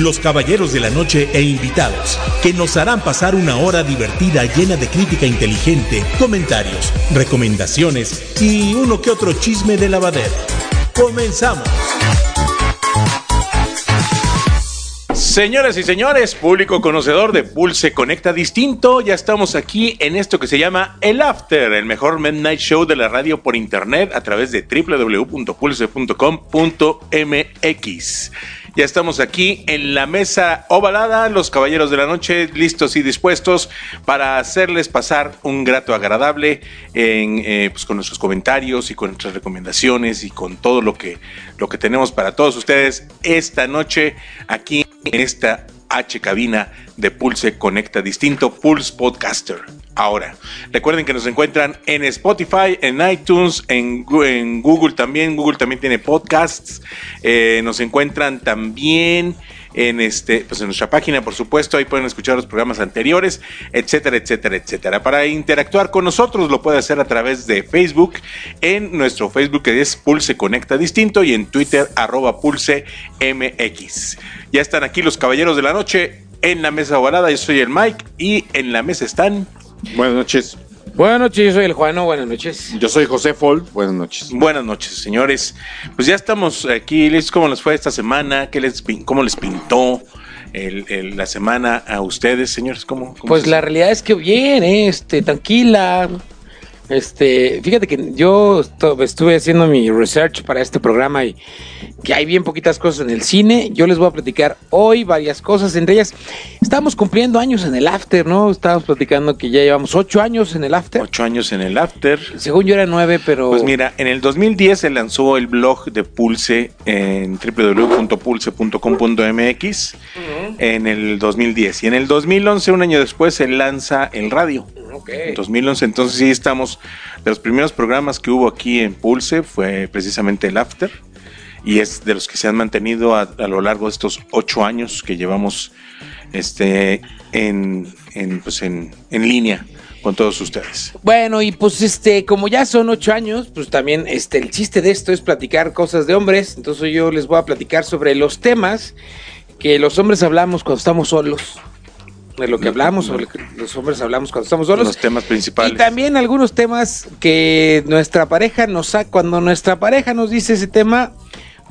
los caballeros de la noche e invitados, que nos harán pasar una hora divertida llena de crítica inteligente, comentarios, recomendaciones y uno que otro chisme de lavadero. Comenzamos. Señoras y señores, público conocedor de Pulse Conecta Distinto, ya estamos aquí en esto que se llama El After, el mejor midnight show de la radio por internet a través de www.pulse.com.mx. Ya estamos aquí en la mesa ovalada, los caballeros de la noche, listos y dispuestos para hacerles pasar un grato agradable en, eh, pues, con nuestros comentarios y con nuestras recomendaciones y con todo lo que, lo que tenemos para todos ustedes esta noche aquí en esta H cabina de Pulse Conecta Distinto, Pulse Podcaster. Ahora, recuerden que nos encuentran en Spotify, en iTunes, en, Google también. Google también tiene podcasts. Eh, nos encuentran también en este, pues en nuestra página, por supuesto, ahí pueden escuchar los programas anteriores, etcétera, etcétera, etcétera. Para interactuar con nosotros lo puede hacer a través de Facebook, en nuestro Facebook que es Pulse Conecta Distinto y en Twitter arroba Pulse MX. Ya están aquí los caballeros de la noche en la mesa ovalada, yo soy el Mike y en la mesa están... Buenas noches. Buenas noches, yo soy el Juano, buenas noches. Yo soy José Fold. Buenas noches. Buenas noches, señores. Pues ya estamos aquí. ¿Les- ¿Cómo les fue esta semana? ¿Qué les, pin- ¿Cómo les pintó el- el- la semana a ustedes, señores? ¿Cómo, cómo Pues se- la realidad es que bien, ¿eh? este, tranquila. Este, fíjate que yo estu- estuve haciendo mi research para este programa y que hay bien poquitas cosas en el cine. Yo les voy a platicar hoy varias cosas, entre ellas estamos cumpliendo años en el After, ¿no? Estábamos platicando que ya llevamos ocho años en el After. Ocho años en el After. Según yo era nueve, pero Pues mira, en el 2010 se lanzó el blog de Pulse en www.pulse.com.mx en el 2010 y en el 2011, un año después, se lanza el radio. Ok. En 2011, entonces sí estamos, de los primeros programas que hubo aquí en Pulse fue precisamente el After y es de los que se han mantenido a, lo largo de estos ocho años que llevamos este, en, en, pues en, en línea con todos ustedes. Bueno, y pues este, como ya son ocho años, pues también este, el chiste de esto es platicar cosas de hombres. Entonces yo les voy a platicar sobre los temas que los hombres hablamos cuando estamos solos. De lo que hablamos, sobre lo que los hombres hablamos cuando estamos solos. Los temas principales. Y también algunos temas que nuestra pareja nos saca, cuando nuestra pareja nos dice ese tema,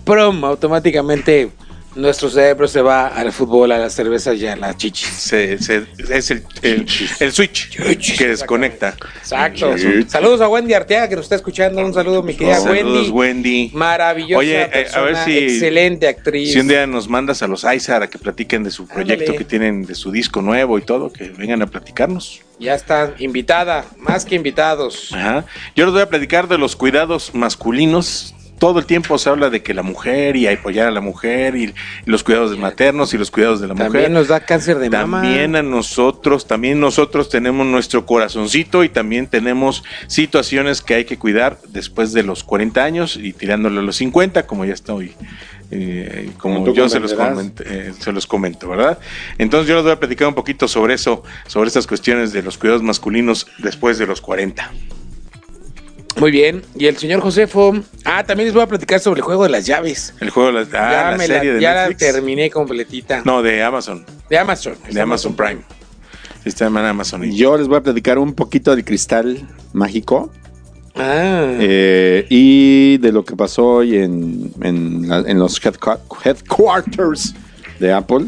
prom, automáticamente nuestro cerebro se va al fútbol, a las cervezas y a las chichis. se, se- es el, el, el switch que desconecta. Exacto. Sí. Saludos a Wendy Arteaga que nos está escuchando. Un saludo, mi querida Saludos, Wendy. Wendy. Maravillosa Oye, eh, a persona, ver si- excelente actriz. Si un día nos mandas a los Aizar a que platiquen de su proyecto Ándale. que tienen, de su disco nuevo y todo, que vengan a platicarnos. Ya está invitada, más que invitados. Ajá. Yo les voy a platicar de los cuidados masculinos. Todo el tiempo se habla de que la mujer y apoyar a la mujer y, los cuidados maternos y los cuidados de la mujer. También nos da cáncer de mama. También a nosotros, también nosotros tenemos nuestro corazoncito y también tenemos situaciones que hay que cuidar después de los 40 años y tirándole a los 50, como ya estoy, eh, como yo se los, comento, eh, se los comento, ¿verdad? Entonces yo les voy a platicar un poquito sobre eso, sobre estas cuestiones de los cuidados masculinos después de los 40. Muy bien. Y el señor Josefo. Ah, también les voy a platicar sobre el juego de las llaves. El juego de la, ah, ya la me serie la, de ya la terminé completita. No, de Amazon, De Amazon. de Amazon Prime. Está en Amazon. y- Yo les voy a platicar un poquito del cristal mágico Ah. eh, y de lo que pasó hoy en, en, la- en los headqu- headquarters de Apple,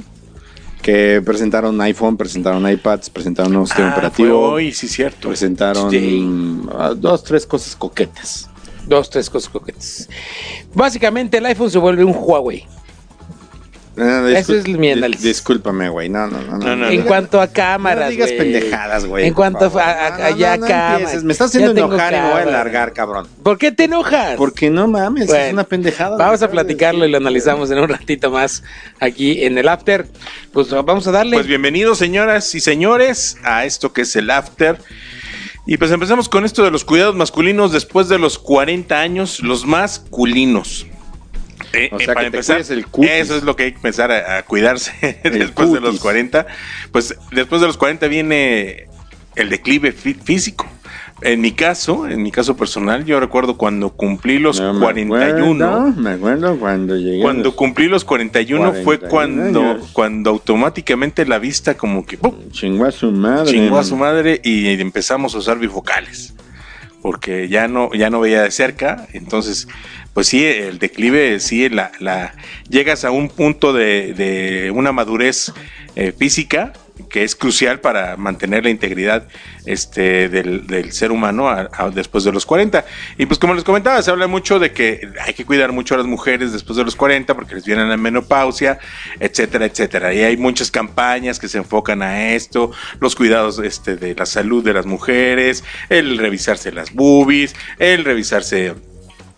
que presentaron iPhone, presentaron iPads, presentaron un nuevo sistema Ah, fue operativo, hoy, sí, cierto. presentaron Sí. ah, dos, tres cosas coquetas. Dos, tres cosas coquetas. Básicamente el iPhone se vuelve un Huawei. No, no, Ese discul- es mi análisis. di- Discúlpame, güey. No, no, no. No, no, en no. cuanto a cámaras, No digas güey. pendejadas, güey. En cuanto a, a- No, no, allá no, no cámaras. Me estás haciendo enojar y me voy a largar, cabrón. ¿Por qué te enojas? Porque no mames, Bueno, es una pendejada. Vamos a platicarlo y lo analizamos en un ratito más aquí en el After. Pues vamos a darle. Pues bienvenidos, señoras y señores, a esto que es el After. Y pues empezamos con esto de los cuidados masculinos después de los 40 años, los masculinos. Eh, O sea, para que empezar, cuides el cutis. eso es lo que hay que empezar a, a cuidarse después de los cutis. 40. Pues después de los 40 viene el declive fí- físico. En mi caso, en mi caso personal, yo recuerdo cuando cumplí los No, me 41. acuerdo, Me acuerdo cuando llegué. Cuando los- cumplí los 41 fue 41 cuando, años. cuando automáticamente la vista como que ¡pum! Chingó a su madre. chingó a su madre y empezamos a usar bifocales. Porque ya no, ya no veía de cerca. Entonces, pues sí, el declive, sí, la, la, llegas a un punto de, una madurez eh, física que es crucial para mantener la integridad este, del, ser humano después de los 40. Y pues como les comentaba, se habla mucho de que hay que cuidar mucho a las mujeres después de los 40 porque les viene la menopausia, etcétera, etcétera. Y hay muchas campañas que se enfocan a esto, los cuidados este, de la salud de las mujeres, el revisarse las boobies, el revisarse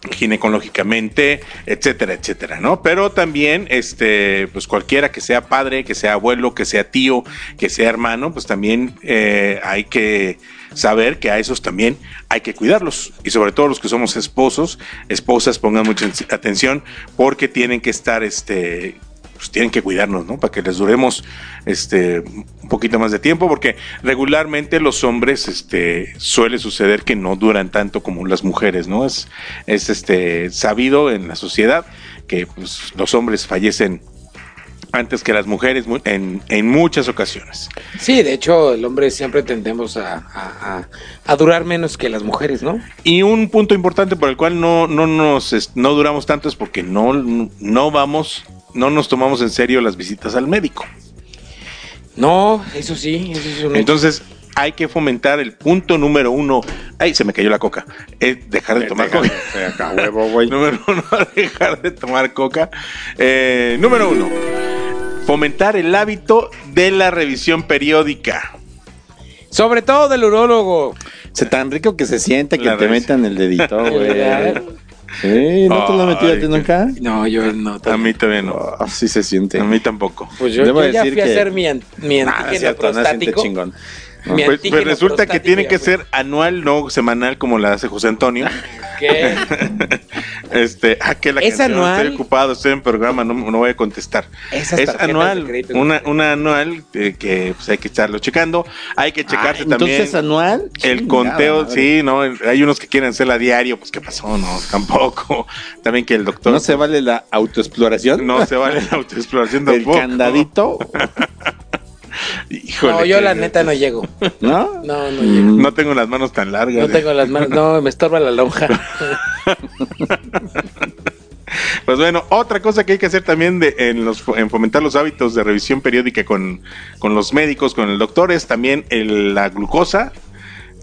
ginecológicamente, etcétera, etcétera, ¿no? Pero también, este, pues cualquiera que sea padre, que sea abuelo, que sea tío, que sea hermano, pues también eh, hay que saber que a esos también hay que cuidarlos. Y sobre todo los que somos esposos, esposas, pongan mucha atención porque tienen que estar, este, pues tienen que cuidarnos, ¿no? Para que les duremos este un poquito más de tiempo, porque regularmente los hombres, este, suele suceder que no duran tanto como las mujeres, ¿no? Es, es este sabido en la sociedad que pues, los hombres fallecen antes que las mujeres mu- en, en muchas ocasiones. Sí, de hecho, el hombre siempre tendemos a, a- a- a durar menos que las mujeres, ¿no? Y un punto importante por el cual no, no nos no duramos tanto es porque no, no vamos, no nos tomamos en serio las visitas al médico. No, eso sí, eso es un. Entonces, hay que fomentar el punto número uno. Ay, se me cayó la coca. Es dejar de tomar coca. Huevo, número uno, dejar de tomar coca. Eh, número uno, fomentar el hábito de la revisión periódica. Sobre todo del urólogo. Se tan rico que se siente que La te metan el dedito, güey. Sí, ¿no te lo Ay, metí a ti nunca? No, yo no. A mí todavía no. Ah, sí se siente. A mí tampoco. Pues yo, Debo yo ya decir fui a que- hacer mi, an- mi no antígeno cierto, no se siente prostático. chingón. Mi Pues, pues resulta que tiene que ser anual, no semanal como la hace José Antonio. ¿Qué? Este, ah, que la ¿Es canción, anual? Estoy ocupado, estoy en programa, no, no voy a contestar. Esas es anual, crédito. una, una anual eh, que pues, hay que estarlo checando. Hay que checarse Ah, también Entonces, anual. el conteo. Sí, no, hay unos que quieren hacerla a diario, pues qué pasó, no, tampoco. También que el doctor No se vale la autoexploración. no se vale la autoexploración El tampoco. candadito. Híjole, No, yo la neta no llego. ¿No? No, no llego. Mm. No tengo las manos tan largas. No tengo las manos. No, me estorba la lonja. Pues bueno, otra cosa que hay que hacer también de, en, los, en fomentar los hábitos de revisión periódica con, con los médicos, con el doctor, es también el- la glucosa,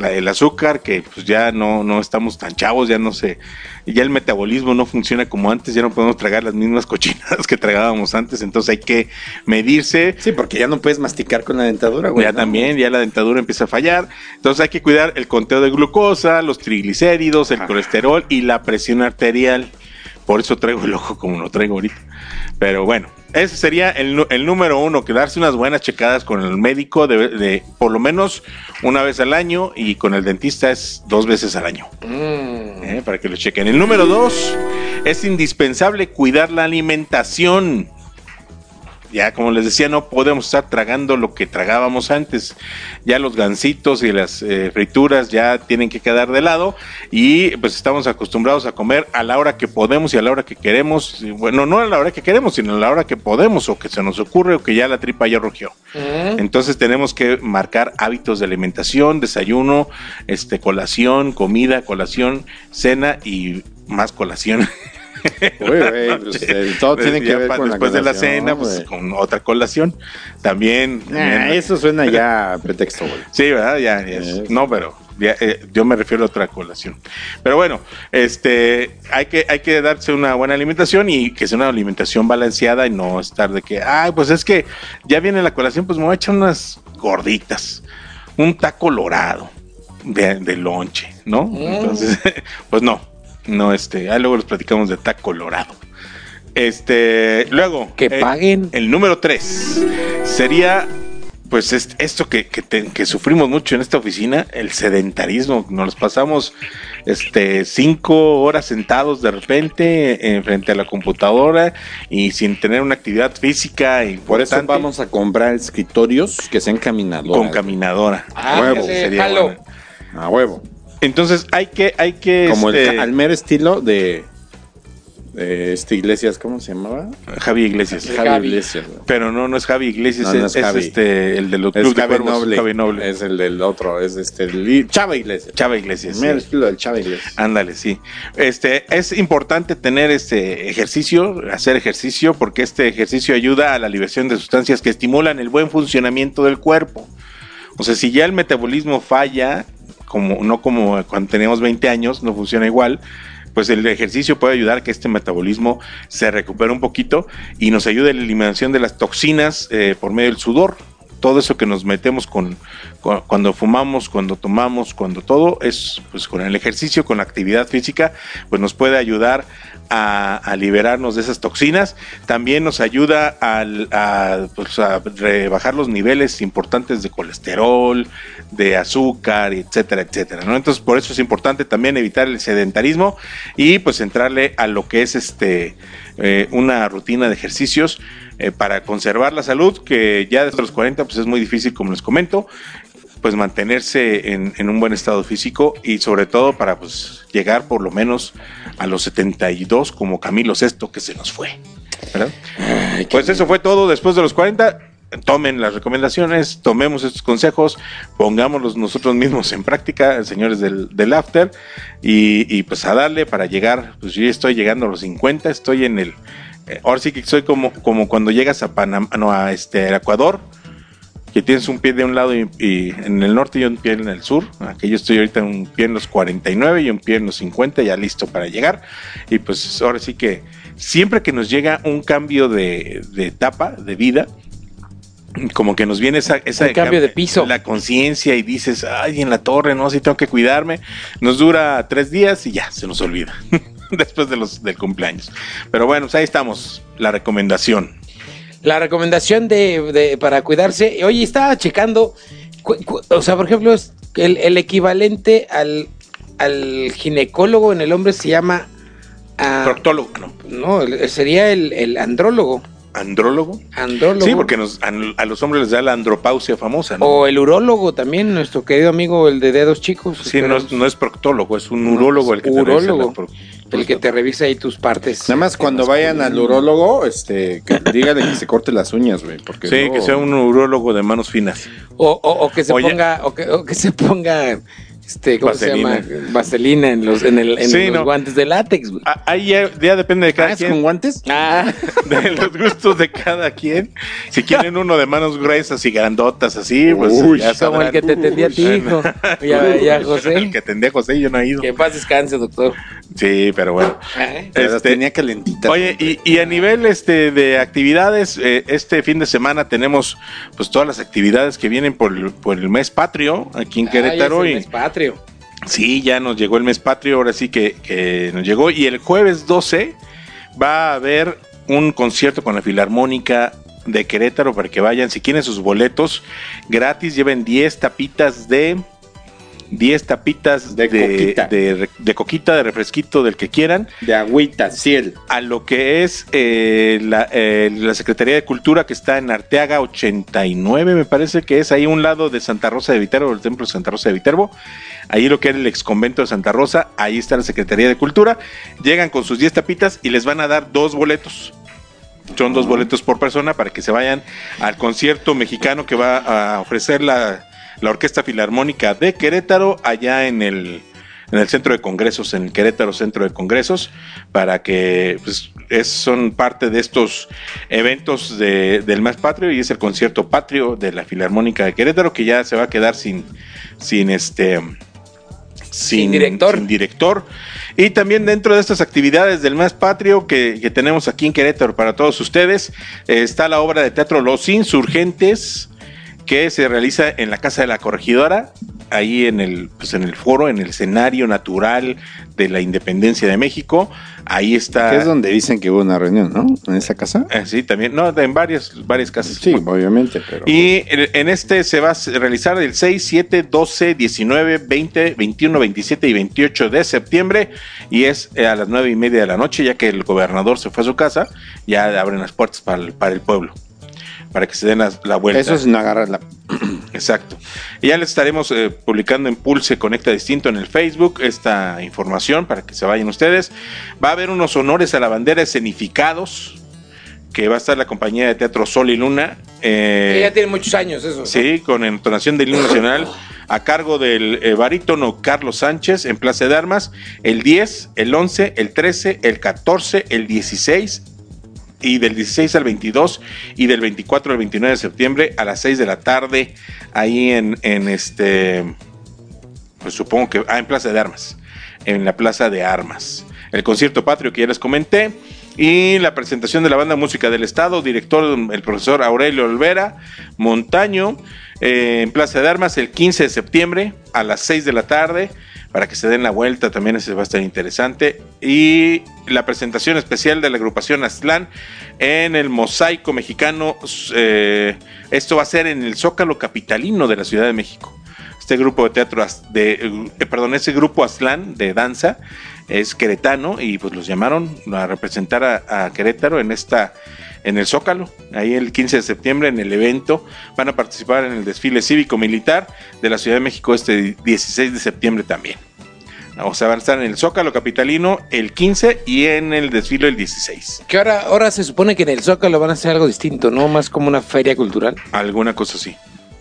el azúcar, que pues ya no, no estamos tan chavos, ya no sé, ya el metabolismo no funciona como antes, ya no podemos tragar las mismas cochinadas que tragábamos antes, entonces hay que medirse. Sí, porque ya no puedes masticar con la dentadura, güey. ya ¿no? también, ya la dentadura empieza a fallar. Entonces hay que cuidar el conteo de glucosa, los triglicéridos, el Ajá. colesterol y la presión arterial. Por eso traigo el ojo como lo traigo ahorita. Pero bueno, ese sería el, el número uno, que darse unas buenas checadas con el médico de, de por lo menos una vez al año y con el dentista es dos veces al año. Mm. ¿eh? Para que lo chequen. El número dos, es indispensable cuidar la alimentación. Ya, como les decía, no podemos estar tragando lo que tragábamos antes. Ya los gansitos y las eh, frituras ya tienen que quedar de lado y pues estamos acostumbrados a comer a la hora que podemos y a la hora que queremos. Bueno, no a la hora que queremos, sino a la hora que podemos o que se nos ocurre o que ya la tripa ya rugió. Entonces tenemos que marcar hábitos de alimentación, desayuno, este, colación, comida, colación, cena y más colación. Güey, güey, pues, eh, todo tiene que ver la después de la cena, pues con otra colación. También. También- eso suena ya a pretexto, güey. Sí, ¿verdad? Ya, ya es- Es- No, pero Ya, eh, yo me refiero a otra colación. Pero bueno, este, hay que, hay que darse una buena alimentación y que sea una alimentación balanceada y no estar de que, ay, pues es que ya viene la colación, pues me voy a echar unas gorditas, un taco lorado de, de lonche, ¿no? Entonces, pues no, no, este, ahí luego los platicamos de taco lorado. Este, luego. Que eh, paguen. el número 3 sería, pues, est- esto que, que, te- que sufrimos mucho en esta oficina, el sedentarismo. Nos pasamos este, cinco horas sentados de repente en frente a la computadora y sin tener una actividad física importante. Por eso vamos a comprar escritorios que sean caminadores. con caminadora. Ah, huevo, sería. A huevo. Entonces hay que, hay que Como el, este, al mero estilo de, de este Iglesias, ¿cómo se llamaba? Javi Iglesias. Javi, Javi. Iglesias. güey. Pero no, no es Javi Iglesias, No, no es, es Javi. es este, el de los Es Club de Javi Cuervos, Noble. Javi Noble. Es el del otro, es este, el Chava Iglesias. Chava Iglesias. El mero sí. estilo del Chava Iglesias. Ándale, sí. Este, es importante tener este ejercicio, hacer ejercicio, porque este ejercicio ayuda a la liberación de sustancias que estimulan el buen funcionamiento del cuerpo. O sea, si ya el metabolismo falla, como, no como cuando teníamos 20 años, no funciona igual, pues el ejercicio puede ayudar a que este metabolismo se recupere un poquito y nos ayude a la eliminación de las toxinas eh, por medio del sudor. Todo eso que nos metemos con, cuando fumamos, cuando tomamos, cuando todo es pues con el ejercicio, con la actividad física, pues nos puede ayudar a, liberarnos de esas toxinas. También nos ayuda pues, a rebajar los niveles importantes de colesterol, de azúcar, etcétera, etcétera. ¿no? Entonces, por eso es importante también evitar el sedentarismo y pues entrarle a lo que es este eh, una rutina de ejercicios eh, para conservar la salud, que ya desde los 40 pues es muy difícil, como les comento, pues mantenerse en, en un buen estado físico y sobre todo para pues llegar por lo menos a los 72 como Camilo Sesto que se nos fue. ¿verdad? Pues eso fue todo después de los 40. Tomen las recomendaciones, tomemos estos consejos, pongámoslos nosotros mismos en práctica, señores del, del After, y, y, pues a darle para llegar, pues yo estoy llegando a los 50, estoy en el, ahora sí que soy como, como cuando llegas a Panamá, no, a este, a Ecuador, que tienes un pie de un lado y, y en el norte y un pie en el sur. Aquí yo estoy ahorita un pie en los 49 y un pie en los 50, ya listo para llegar. Y pues ahora sí que siempre que nos llega un cambio de, de etapa, de vida, como que nos viene esa, esa cambio de piso. la conciencia y dices, ay, en la torre, no, sí tengo que cuidarme. Nos dura tres días y ya, se nos olvida. Después de los, del cumpleaños. Pero bueno, pues ahí estamos, la recomendación. La recomendación de, de- para cuidarse. Oye, estaba checando. o sea, por ejemplo, el, el equivalente al, al ginecólogo en el hombre se llama. ah, Proctólogo, no, no, sería el, el andrólogo. andrólogo. Andrólogo. Sí, porque nos- a, a los hombres les da la andropausia famosa, ¿no? O el urólogo también, nuestro querido amigo, el de dedos chicos. sí, no, es- no es proctólogo, es un urólogo el que te Urólogo. pro- el que te revisa ahí tus partes. Nada más cuando vayan al urólogo, este, que dígale que se corte las uñas, güey. Porque Sí, que sea un urólogo de manos finas. O, o- o que se Oye. ponga, o que, o que se ponga, este, ¿cómo Vaselina. se llama? Vaselina en los, en el, en Sí, los no. guantes de látex, güey. Ah, Ahí ya, ya depende de Ah, cada ¿es con quien, guantes? Ah, de los gustos de cada quien. Si quieren uno de manos gruesas y grandotas así, pues Uy, ya como el que te tendía a ti, hijo. Ya, ya, José. El que tendía a José, yo no he ido. Que paz descanse, doctor. Sí, pero bueno. Este, tenía calentitas. Oye, y, y a nivel este de actividades, eh, este fin de semana tenemos pues todas las actividades que vienen por, el- por el mes patrio aquí en Querétaro. Y, ese mes patrio. Sí, ya nos llegó el mes patrio, ahora sí que, que nos llegó. Y el jueves 12 va a haber un concierto con la Filarmónica de Querétaro para que vayan. Si quieren sus boletos gratis, lleven 10 tapitas de... 10 tapitas de, De coquita. de re- de coquita, de refresquito, del que quieran, De agüita, ciel. a lo que es eh, la, eh, la Secretaría de Cultura que está en Arteaga 89, me parece que es ahí un lado de Santa Rosa de Viterbo, el templo de Santa Rosa de Viterbo. Ahí lo que era el ex convento de Santa Rosa, ahí está la Secretaría de Cultura. Llegan con sus 10 tapitas y les van a dar dos boletos. Son dos boletos por persona para que se vayan al concierto mexicano que va a ofrecer la, la Orquesta Filarmónica de Querétaro allá en el, en el centro de congresos, en el Querétaro Centro de Congresos, para que pues, es, son parte de estos eventos de- del mes patrio y es el concierto patrio de la Filarmónica de Querétaro que ya se va a quedar sin, sin este sin, director. sin director. Y también dentro de estas actividades del mes patrio que, que tenemos aquí en Querétaro para todos ustedes, eh, está la obra de teatro Los Insurgentes, que se realiza en la Casa de la Corregidora, ahí en el, pues en el foro, en el escenario natural de la independencia de México. Ahí está. Que es donde dicen que hubo una reunión, ¿no? En esa casa. Eh, sí, también, no, en varias, varias casas. Sí, obviamente, pero. Y en en este se va a realizar el 6, 7, 12, 19, 20, 21, 27 y 28 de septiembre. Y es eh, a las 9 y media de la noche, ya que el gobernador se fue a su casa. Ya abren las puertas para el, para el pueblo. Para que se den la, la vuelta. Eso es no agarrar la. Exacto. Y ya les estaremos eh, publicando en Pulse Conecta Distinto en el Facebook esta información para que se vayan ustedes. Va a haber unos honores a la bandera escenificados. Que va a estar la compañía de teatro Sol y Luna. eh, Que ya tiene muchos años eso. ¿no? Sí, con entonación del himno nacional a cargo del eh, barítono Carlos Sánchez en Plaza de Armas el 10, el 11, el 13, el 14, el 16 y del 16 al 22 y del 24 al 29 de septiembre a las 6 de la tarde ahí en, este, pues supongo que, ah, en Plaza de Armas, en la Plaza de Armas. El concierto patrio que ya les comenté y la presentación de la banda Música del Estado, director el profesor Aurelio Olvera Montaño, eh, en Plaza de Armas el 15 de septiembre a las 6 de la tarde para que se den la vuelta, también ese va a estar interesante. Y la presentación especial de la agrupación Aztlán en el Mosaico Mexicano. eh, esto va a ser en el Zócalo Capitalino de la Ciudad de México. Este grupo de teatro, de, eh, perdón, ese grupo Aztlán de danza es queretano y pues los llamaron a representar a Querétaro en esta en el Zócalo, ahí el 15 de septiembre en el evento. Van a participar en el desfile cívico-militar de la Ciudad de México este 16 de septiembre también. O sea, van a estar en el Zócalo Capitalino el 15 y en el desfile el 16. Que ahora, ahora se supone que en el Zócalo van a hacer algo distinto, ¿no? Más como una feria cultural. Alguna cosa así.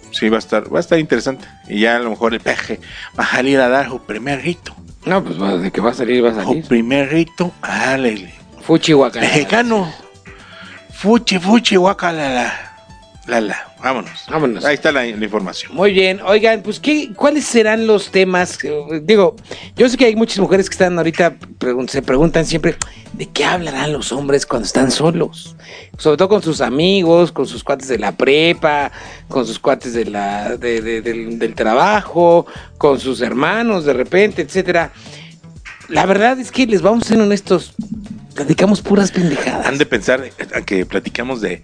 Sí, va a estar, va a estar interesante. Y ya a lo mejor el peje va a salir a dar su primer rito. No, pues de que va a salir, va a Su salir. primer rito, dale. Fuchi Huacán. Mexicano. Fuchi, fuchi, guacala. La, la. Vámonos. Vámonos. Ahí está la, la información. Muy bien, oigan, pues ¿qué, ¿cuáles serán los temas? Digo, yo sé que hay muchas mujeres que están ahorita, pregun- se preguntan siempre, ¿de qué hablarán los hombres cuando están solos? Sobre todo con sus amigos, con sus cuates de la prepa, con sus cuates de la, de- de- del, del trabajo, con sus hermanos de repente, etcétera. La verdad es que les vamos a ser honestos, platicamos puras pendejadas. Han de pensar que platicamos de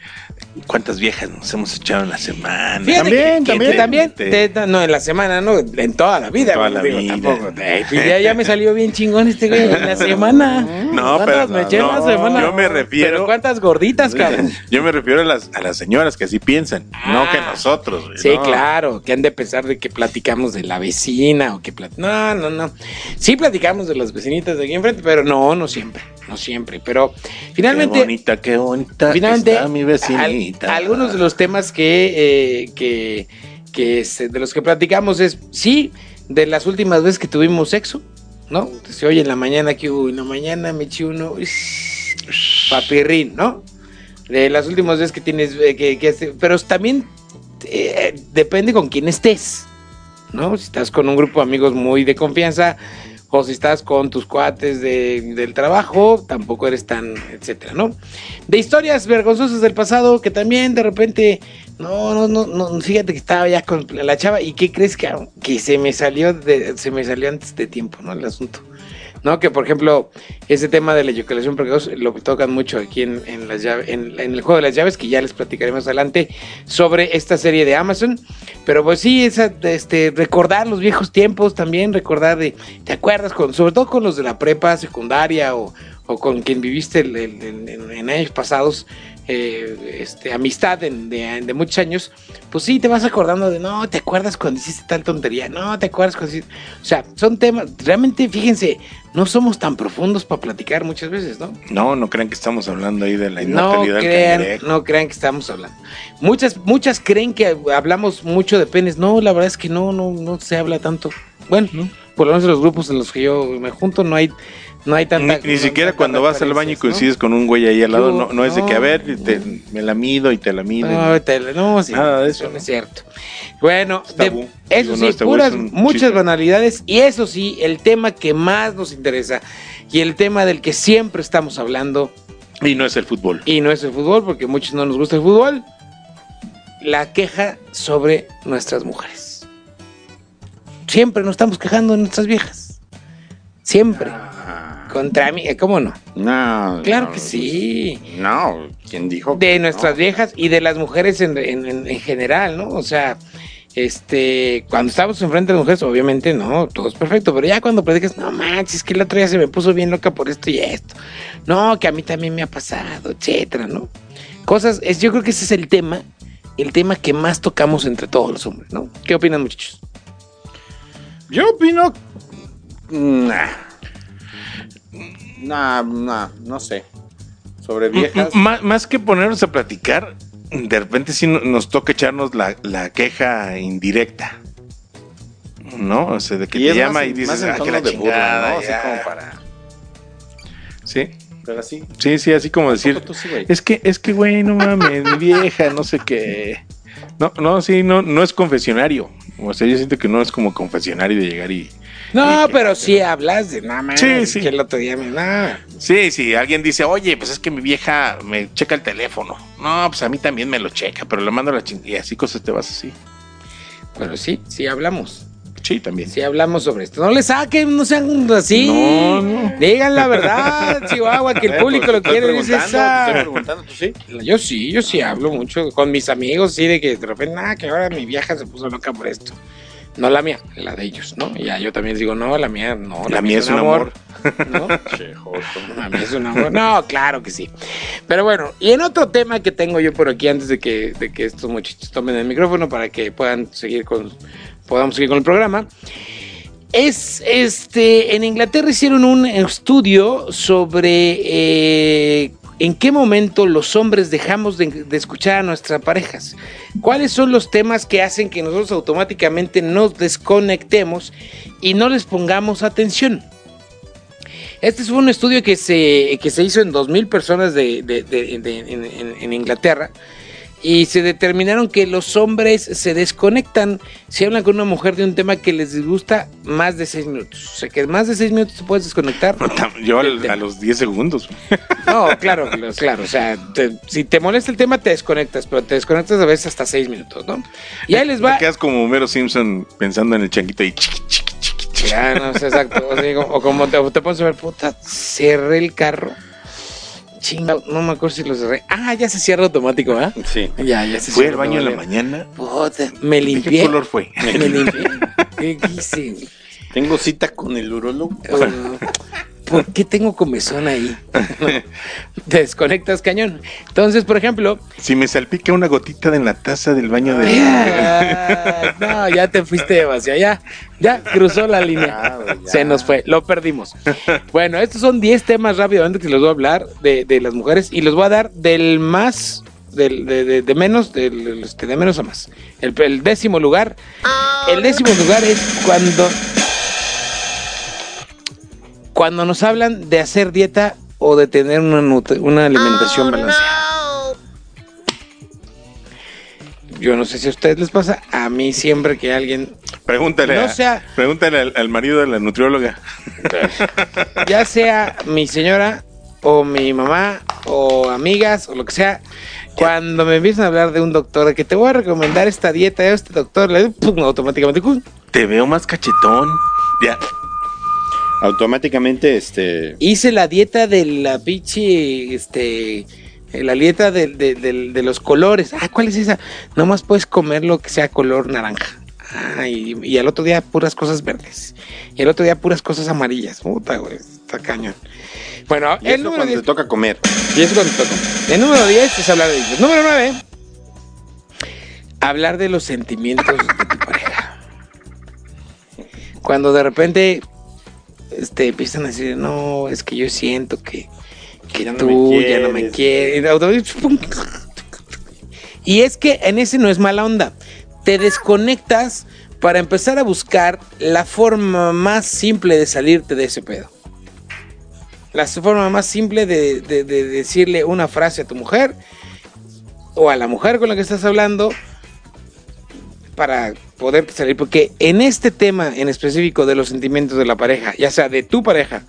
cuántas viejas nos hemos echado en la semana. Fíjate También, que- que también. también, Te- te- no, en la semana, no, en toda la vida. En toda la digo, vida. tampoco, pues ya, ya me salió bien chingón este güey en la semana. No, ¿Cuántas pero me eché en la no, semana? yo me refiero- Pero cuántas gorditas, cabrón. Yo me refiero a las, a las señoras que así piensan, no Ah. que nosotros. güey, Sí, no. claro, que han de pensar de que platicamos de la vecina o que plat- no, no, no. Sí platicamos de las vecinitas de aquí enfrente, pero no, no siempre, no siempre. Pero Qué finalmente, bonita, qué bonita. finalmente está mi vecinita. al- algunos de los temas que, eh, que, que se- de los que platicamos es, sí, de las últimas veces que tuvimos sexo, ¿no? Se oye en la mañana que, uy, en la mañana me eché uno, papirrín, ¿no? De las últimas veces que tienes, eh, que, que pero también eh, depende con quién estés, ¿no? Si estás con un grupo de amigos muy de confianza, o si estás con tus cuates de- del trabajo, tampoco eres tan, etcétera, ¿no? De historias vergonzosas del pasado que también de repente, no, no, no, no fíjate que estaba ya con la chava y qué crees que, que se me salió de, se me salió antes de tiempo, ¿no? El asunto. ¿No? Que por ejemplo, ese tema de la eyaculación precoz lo tocan mucho aquí en, en el juego de las llaves, que ya les platicaré más adelante sobre esta serie de Amazon. Pero pues sí, esa, este, recordar los viejos tiempos también, recordar de, ¿te acuerdas? Con, sobre todo con los de la prepa secundaria o, o con quien viviste en años pasados, eh, este, amistad en- de, de muchos años, pues sí, te vas acordando de, no, ¿te acuerdas cuando hiciste tal tontería? No, ¿te acuerdas cuando hiciste... O sea, son temas, realmente, fíjense, no somos tan profundos para platicar muchas veces, ¿no? No, no crean que estamos hablando ahí de la No inmortalidad del crean, no crean que estamos hablando. Muchas, muchas creen que hablamos mucho de penes. No, la verdad es que no, no, no se habla tanto. Bueno, por lo menos en los grupos en los que yo me junto no hay No hay Ni, tanta. ni no- siquiera no cuando vas al baño y coincides con un güey ahí al lado, no, no es de que, a ver, te- me la mido y te la mido. No, te- no, sí, Nada de eso, no es cierto. Bueno, Es de- tabú. eso sí, no es tabú, puras, es muchas chiste. banalidades. Y eso sí, el tema que más nos interesa y el tema del que siempre estamos hablando, Y no es el fútbol. y no es el fútbol, porque a muchos no nos gusta el fútbol, la queja sobre nuestras mujeres. Siempre nos estamos quejando de nuestras viejas. Siempre. Contra mí, ¿cómo no? No. Claro no, que sí. No, ¿quién dijo? que de no? nuestras viejas y de las mujeres en, en- en- en general, ¿no? O sea, este, cuando estamos enfrente de las mujeres, obviamente no, todo es perfecto, pero ya cuando predicas, no manches, que el otro día se me puso bien loca por esto y esto, no, que a mí también me ha pasado, etcétera, ¿no? Cosas, es, yo creo que ese es el tema, el tema que más tocamos entre todos los hombres, ¿no? ¿Qué opinan, muchachos? Yo opino. Nah. Nah, nah, no sé. Sobre viejas. M- Más, que ponernos a platicar, de repente sí no- nos toca echarnos la, la queja indirecta. ¿No? O sea, de que Y te llama más- y dices, ah, que la de burla, chingada. ¿no? Así ya". como para. Sí, Pero así. sí, sí, así como decir, sí, es que, es que, güey, no mames, mi vieja, no sé qué. No, no, sí, no, no es confesionario. O sea, yo siento que no es como confesionario de llegar y... No, Sí, pero sí. sí hablas de nada más, Sí, sí. que el otro día me, nada. Sí, sí, alguien dice, oye, pues es que mi vieja me checa el teléfono. No, pues a mí también me lo checa, pero le mando la chingada. Y así cosas te vas así. Pero sí, sí hablamos. Sí, también. Si hablamos sobre esto. No le saquen, no sean así. No, no. Digan la verdad, Chihuahua, que el público lo quiere. Dice esa. preguntando, ¿tú sí? Yo sí, yo sí hablo mucho con mis amigos, sí, de que de repente, nada, que ahora mi vieja se puso loca por esto. No la mía, la de ellos, ¿no? Y ya yo también digo, no, la mía no. La mía es un amor. ¿no? Che. La mía es un amor. No, claro que sí. Pero bueno, y en otro tema que tengo yo por aquí antes de que, de que estos muchachos tomen el micrófono para que puedan seguir con, podamos seguir con el programa. Es este, en Inglaterra hicieron un estudio sobre eh, en qué momento los hombres dejamos de, escuchar a nuestras parejas. ¿Cuáles son los temas que hacen que nosotros automáticamente nos desconectemos y no les pongamos atención? Este fue un estudio que se, que se hizo en 2.000 personas de, de- en Inglaterra y se determinaron que los hombres se desconectan si hablan con una mujer de un tema que les disgusta más de 6 minutos. O sea, que más de 6 minutos te puedes desconectar. Yo al- a los 10 segundos. No, claro, claro. O sea, te- si te molesta el tema, te desconectas, pero te desconectas a veces hasta 6 minutos, ¿no? Y ahí les va. Te quedas como Homero Simpson pensando en el changuito y chiqui, chiqui, chiqui, chiqui. Ya, no sé, exacto. O, sea, digo, o como te, te pones a ver, puta, cerré el carro. Chinga, no me acuerdo si lo cerré. Ah, ya se cierra automático, ¿ah? Sí. Ya, ya se cierra al baño en la mañana. Puta, me ¿De limpié. qué color fue? Me limpié. ¿Qué hice? Tengo cita con el urólogo. Uh, ¿Por qué tengo comezón ahí? Te desconectas cañón. Entonces, por ejemplo, Si me salpica una gotita de en la taza del baño de... no, ya te fuiste demasiado, ya, ya cruzó la línea. Ya, ya. Se nos fue, lo perdimos. Bueno, estos son 10 temas rápidamente que les voy a hablar de, de las mujeres y los voy a dar del más, del, de, de- de menos, del, este, de menos a más. El, el décimo lugar, el décimo lugar es cuando, cuando nos hablan de hacer dieta o de tener una, una alimentación balanceada. Yo no sé si a ustedes les pasa, a mí siempre que alguien Pregúntale, No a- sea- pregúntale al, al marido de la nutrióloga. ya sea mi señora o mi mamá o amigas o lo que sea, cuando me empiezan a hablar de un doctor que te voy a recomendar esta dieta, este doctor, le pum, automáticamente. Te veo más cachetón. Ya. Automáticamente, este. hice la dieta de la pinche, este, la dieta de, de- de- de los colores. Ah, ¿cuál es esa? Nomás puedes comer lo que sea color naranja. Ah, y, y al otro día puras cosas verdes. Y el otro día puras cosas amarillas. Puta, güey, está cañón. Bueno, Y el eso número cuando 10. te toca comer. Y eso cuando toca. El número 10 es hablar de ellos. Número 9. Hablar de los sentimientos de tu pareja. Cuando de repente este, empiezan a decir, no, es que yo siento que, que Ya no tú ya no me quieres". quieres. Y es que en ese no es mala onda. Te desconectas para empezar a buscar la forma más simple de salirte de ese pedo. la forma más simple de, de- de decirle una frase a tu mujer o a la mujer con la que estás hablando para poder salir. Porque en este tema en específico de los sentimientos de la pareja, ya sea de tu pareja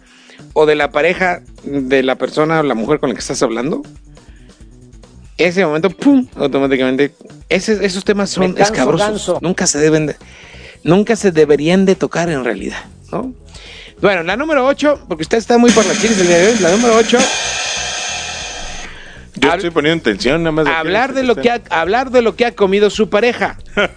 o de la pareja de la persona o la mujer con la que estás hablando, ese momento, ¡pum! automáticamente, ese- esos temas son canso, escabrosos. ganso. Nunca se deben de, nunca se deberían de tocar en realidad, ¿no? Bueno, la número 8, porque usted está muy por chiles el día de hoy, la número 8, Yo Hab- estoy poniendo atención nada más. hablar en de este lo que ha, hablar de lo que ha comido su pareja.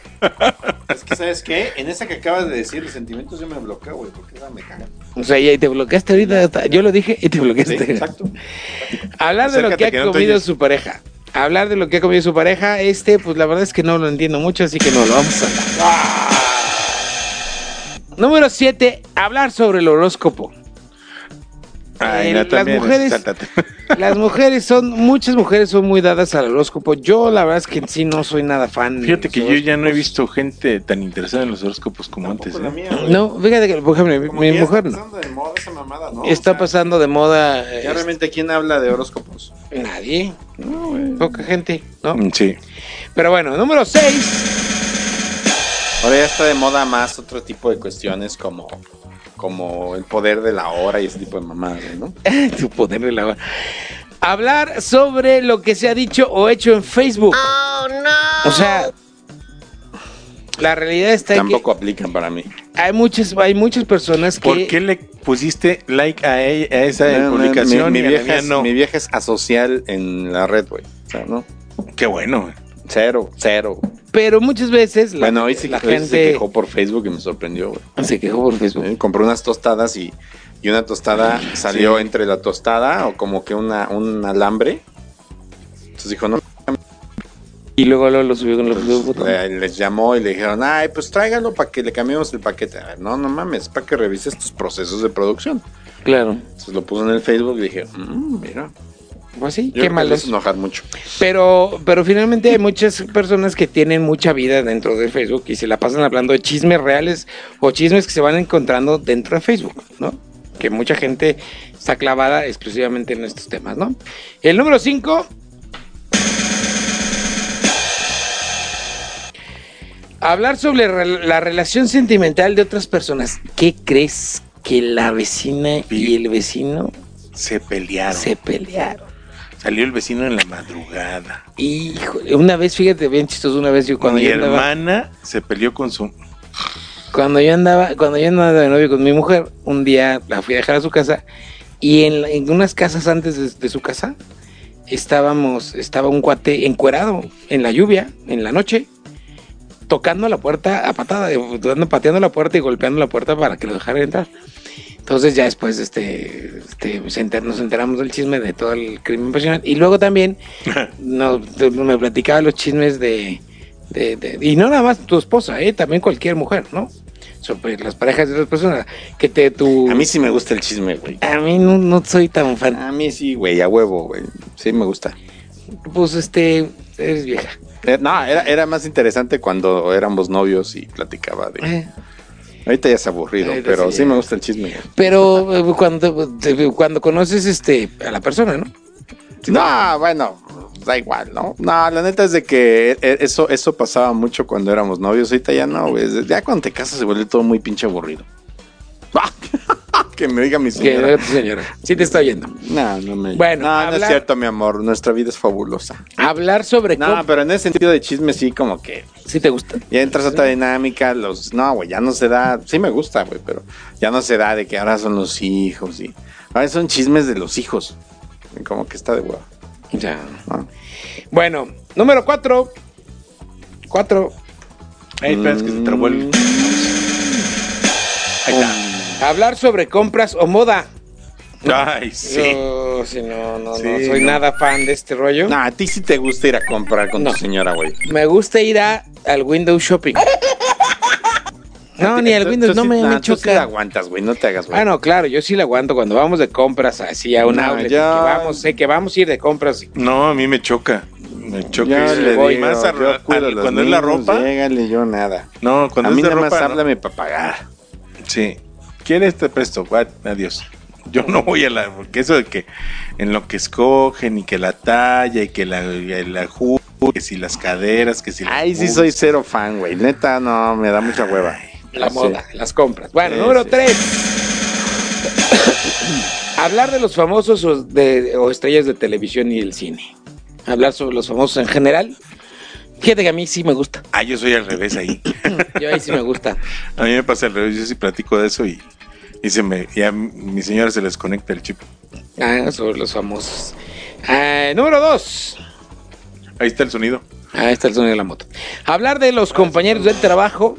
Es que, ¿sabes qué? En esa que acabas de decir, los sentimientos yo me bloqueo, güey, porque esa me caga. O sea, y te bloqueaste ahorita, yo lo dije y te bloqueaste. Sí, exacto. Hablar de lo que ha que no te comido su pareja. Hablar de lo que ha comido su pareja, este, pues la verdad es que no lo entiendo mucho, así que no lo vamos a hablar. Número 7, hablar sobre el horóscopo. Ay, no, las mujeres-. Las mujeres son, muchas mujeres son muy dadas al horóscopo. Yo la verdad es que en sí no soy nada fan. de Fíjate que yo ya no he visto gente tan interesada en los horóscopos como antes. Tampoco ¿eh? mía. No, fíjate que, por ejemplo, Como mi mujer está no. pasando de moda esa mamada, ¿no? Está O sea, pasando de moda. Ya realmente, ¿quién habla de horóscopos? Nadie. Poca gente, ¿no? Mm, Sí. Pero bueno, número 6. Ahora ya está de moda más otro tipo de cuestiones como, como el poder de la hora y ese tipo de mamadas, ¿no? tu poder de la Hablar sobre lo que se ha dicho o hecho en Facebook. O sea, la realidad está en Tampoco aplican para mí. hay muchas, hay muchas personas que. ¿Por qué le pusiste like a, ella- a esa No, no, publicación mi, mi vieja es, no? mi vieja es asocial en la red, güey. O sea, ¿no? Qué bueno. Cero, cero. Pero muchas veces la, bueno, hoy sí la que hoy se gente quejó por Facebook y me sorprendió, güey. se quejó por Facebook. Eh, Compré unas tostadas y, y una tostada salió Sí. entre la tostada o como que una, un alambre. Entonces dijo, no, Y luego lo, lo subió con los pues, eh, les llamó y le dijeron, ay, pues tráigalo para que le cambiemos el paquete. A ver, no, no mames, para que revises tus procesos de producción. Claro. Entonces lo puso en el Facebook y dije, "Mm, mira, Pues sí, yo qué malo. enojar mucho. Pero, pero finalmente hay muchas personas que tienen mucha vida dentro de Facebook y se la pasan hablando de chismes reales o chismes que se van encontrando dentro de Facebook, ¿no? Que mucha gente está clavada exclusivamente en estos temas, ¿no? El número 5. Hablar sobre re- la relación sentimental de otras personas. ¿Qué crees que la vecina y el vecino Se pelearon. se pelearon? Salió el vecino en la madrugada. Híjole, una vez, fíjate bien chistoso, una vez yo cuando Mi yo andaba, hermana se peleó con su. cuando yo andaba, cuando yo andaba de novio con mi mujer, un día la fui a dejar a su casa y en, unas casas antes de, de su casa estábamos, estaba un cuate encuerado en la lluvia, en la noche, tocando la puerta a patada, pateando la puerta y golpeando la puerta para que lo dejaran entrar. Entonces ya después este, este, enter- nos enteramos del chisme de todo el crimen pasional. Y luego también no, te- me platicaba los chismes de, de- de- Y no nada más tu esposa, ¿eh? también cualquier mujer, ¿no? Sobre las parejas de otras personas. Que te tu... A mí sí me gusta el chisme, güey. A mí no, no soy tan fan. A mí sí, güey, a huevo, güey. Sí me gusta. Pues este, eres vieja. Eh, no, era, era más interesante cuando éramos novios y platicaba de... Eh, Ahorita ya es aburrido, Ahorita pero sí, me gusta el chisme. Pero eh, cuando, cuando conoces este, a la persona, ¿no? No, bueno, da igual, ¿no? No, la neta es de que eh, eso, eso pasaba mucho cuando éramos novios. Ahorita ya no, güey. Ya cuando te casas se vuelve todo muy pinche aburrido. que me diga mi Que señora. tu señora. Sí te está oyendo. No, no me. Bueno, no, no es cierto, mi amor. Nuestra vida es fabulosa. Hablar sobre No, cómo... pero en ese sentido de chisme sí, como que Sí te gusta. ya entras a otra dinámica. Los, no, güey, ya no se da. Sí me gusta, güey, pero ya no se da de que ahora son los hijos y ahora son chismes de los hijos. Y Como que está de huevo. Ya. ¿no? Bueno, número cuatro. Cuatro. Espera, es que se trabó el. Ahí está. Hablar sobre compras o moda. Ay, sí. Yo, sí, no, no, Sí, no soy no. nada fan de este rollo. No, a ti sí te gusta ir a comprar con No. tu señora, güey. Me gusta ir a, al Windows Shopping. No, ni al Windows, tú no me, me tú sí la choca. aguantas, güey, no te hagas, güey. Ah, no, claro, yo sí la aguanto cuando vamos de compras así a un No, outlet, yo- que vamos, sé que vamos a ir de compras. No, a mí me choca. Me choca. Yo le voy más a- yo cuido a- a los cuando es la niños, ropa. Llégale, yo nada. No, cuando a mí es de nada ropa. más no. háblame para pagar. Sí. ¿Quieres? Te presto. Adiós. Yo no voy a la. Porque eso de que en lo que escogen y que la talla y que la, la ju- que si las caderas, que si. Ay, sí soy cero fan, güey. Neta, no, me da mucha hueva. La moda, las compras. Bueno, Sí, número sí. 3. Hablar de los famosos o, de, o estrellas de televisión y del cine. Hablar sobre los famosos en general. Fíjate que a mí sí me gusta. Ah, yo soy al revés ahí. Yo ahí sí me gusta. a mí me pasa al revés. Yo sí platico de eso y, y se me. Ya mi señora se les conecta el chip. Ah, sobre los famosos. Ah, número 2. Ahí está el sonido. Ah, está el sonido de la moto. Hablar de los compañeros del trabajo,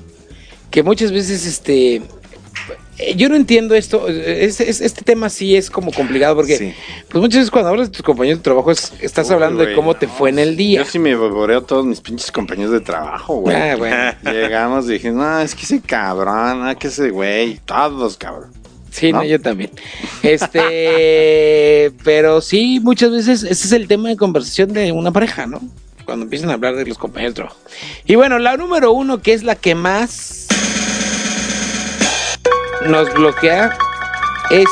que muchas veces, este, yo no entiendo esto. eh, Este, es- este tema sí es como complicado porque, Sí. pues muchas veces cuando hablas de tus compañeros de trabajo es- estás Uy, hablando de cómo te fue en el día. Yo sí me a todos mis pinches compañeros de trabajo, güey. Ah, bueno. Llegamos y dije, no, es que ese cabrón, ah, que ese güey, todos, cabrón. Sí, no, ¿No? yo también. Este, pero sí, muchas veces ese es el tema de conversación de una pareja, ¿no? Cuando empiezan a hablar de los compañeros de trabajo. Y bueno, la número uno, que es la que más nos bloquea, es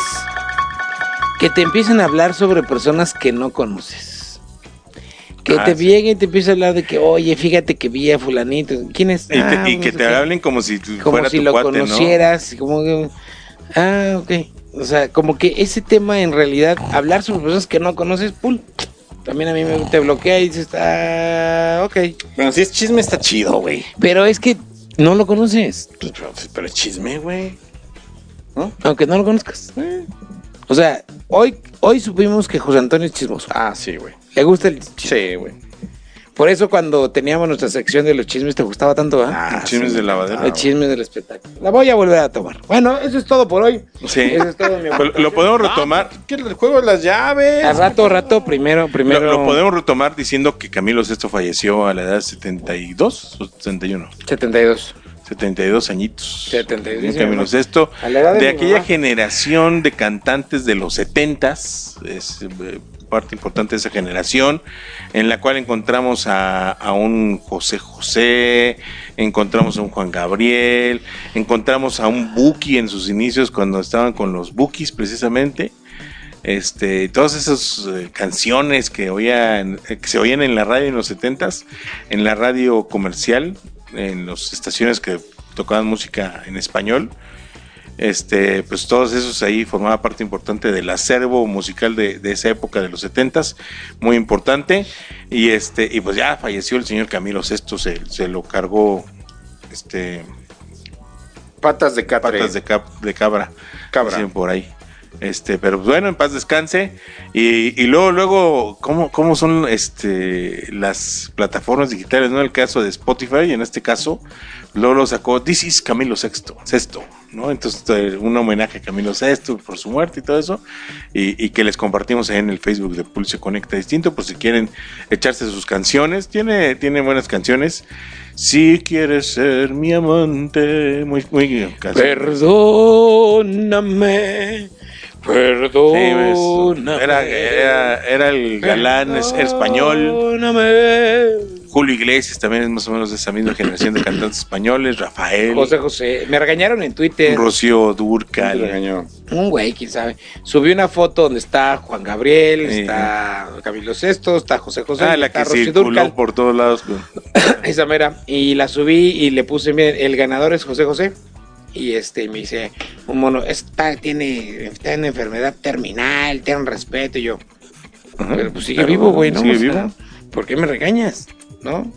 que te empiecen a hablar sobre personas que no conoces. Que Ah, te sí. lleguen y te empiecen a hablar de que, oye, fíjate que vi a fulanito. ¿Quién es? Y, te- "Ah, y que te ok" hablen como si tú- como fuera si tu lo cuate, ¿no? conocieras, como que, ah, ok. O sea, como que ese tema en realidad, hablar sobre personas que no conoces, pum, también a mí me te bloquea y dices, ah, ok. Bueno, si es chisme está chido, güey. Pero es que no lo conoces, Pues, pero, pero es chisme, güey. Aunque no lo conozcas. O sea, hoy, hoy supimos que José Antonio es chismoso. Ah, sí, güey. Le gusta el chisme. Sí, güey. Por eso cuando teníamos nuestra sección de los chismes te gustaba tanto, ¿ah? Ah, Chismes sí, de lavadero. ah, Los chismes del espectáculo. La voy a volver a tomar. Bueno, eso es todo por hoy. Sí. Eso es todo, mi amor. Lo podemos retomar. ¿Qué el juego de las llaves? A rato, rato, primero, Lo, primero. lo podemos retomar diciendo que Camilo Sesto falleció a la edad de 72 o 71. 72. 72 añitos. 72, Bien, sí, Camilo mamá. Sesto. A la edad de aquella mamá. generación de cantantes de los 70s. Es eh, parte importante de esa generación. En la cual encontramos a, a un José José. Encontramos a un Juan Gabriel. Encontramos a un Buki en sus inicios cuando estaban con los Bukis precisamente. Este, todas esas eh, canciones que, oían, eh, que se oían en la radio en los 70s, en la radio comercial, en las estaciones que tocaban música en español, este, pues todos esos ahí formaba parte importante del acervo musical de, de esa época de los 70s, muy importante, y este, y pues ya falleció el señor Camilo Sesto, se, se lo cargó este Patas de catre. patas de, cap- de cabra, Cabra. dicen por ahí. Este, pero pues, bueno, en paz descanse. Y, y luego, luego, ¿cómo, ¿cómo son este las plataformas digitales? ¿No? El caso de Spotify, en este caso, luego lo sacó This is Camilo Sexto, Sexto, ¿no? Entonces, eh, un homenaje a Camilo Sexto por su muerte y todo eso. Y, y que les compartimos ahí en el Facebook de Pulse Conecta Distinto, por si quieren echarse sus canciones. Tiene, tiene buenas canciones. Si quieres ser mi amante, muy, muy canción. Perdóname, Sí, pues, perdóname. era, era, era el galán es- español. Julio Iglesias también es más o menos de esa misma generación de cantantes españoles. Rafael, José José. Me regañaron en Twitter. Rocío ¿Quién te Durcal. regañó? Un güey, quién sabe. Subí una foto donde está Juan Gabriel, Sí. está Camilo Sesto, está José José, Ah, la está que Rocío circuló por todos lados. con- Esa mera. Y la subí y le puse, miren, el ganador es José José. Y este me dice, un mono, está, tiene, está en enfermedad terminal, ten respeto. Y yo, Ajá. pero pues sigue Pero, vivo, güey, ¿no? Sigue O sea, vivo. ¿Por qué me regañas? ¿No?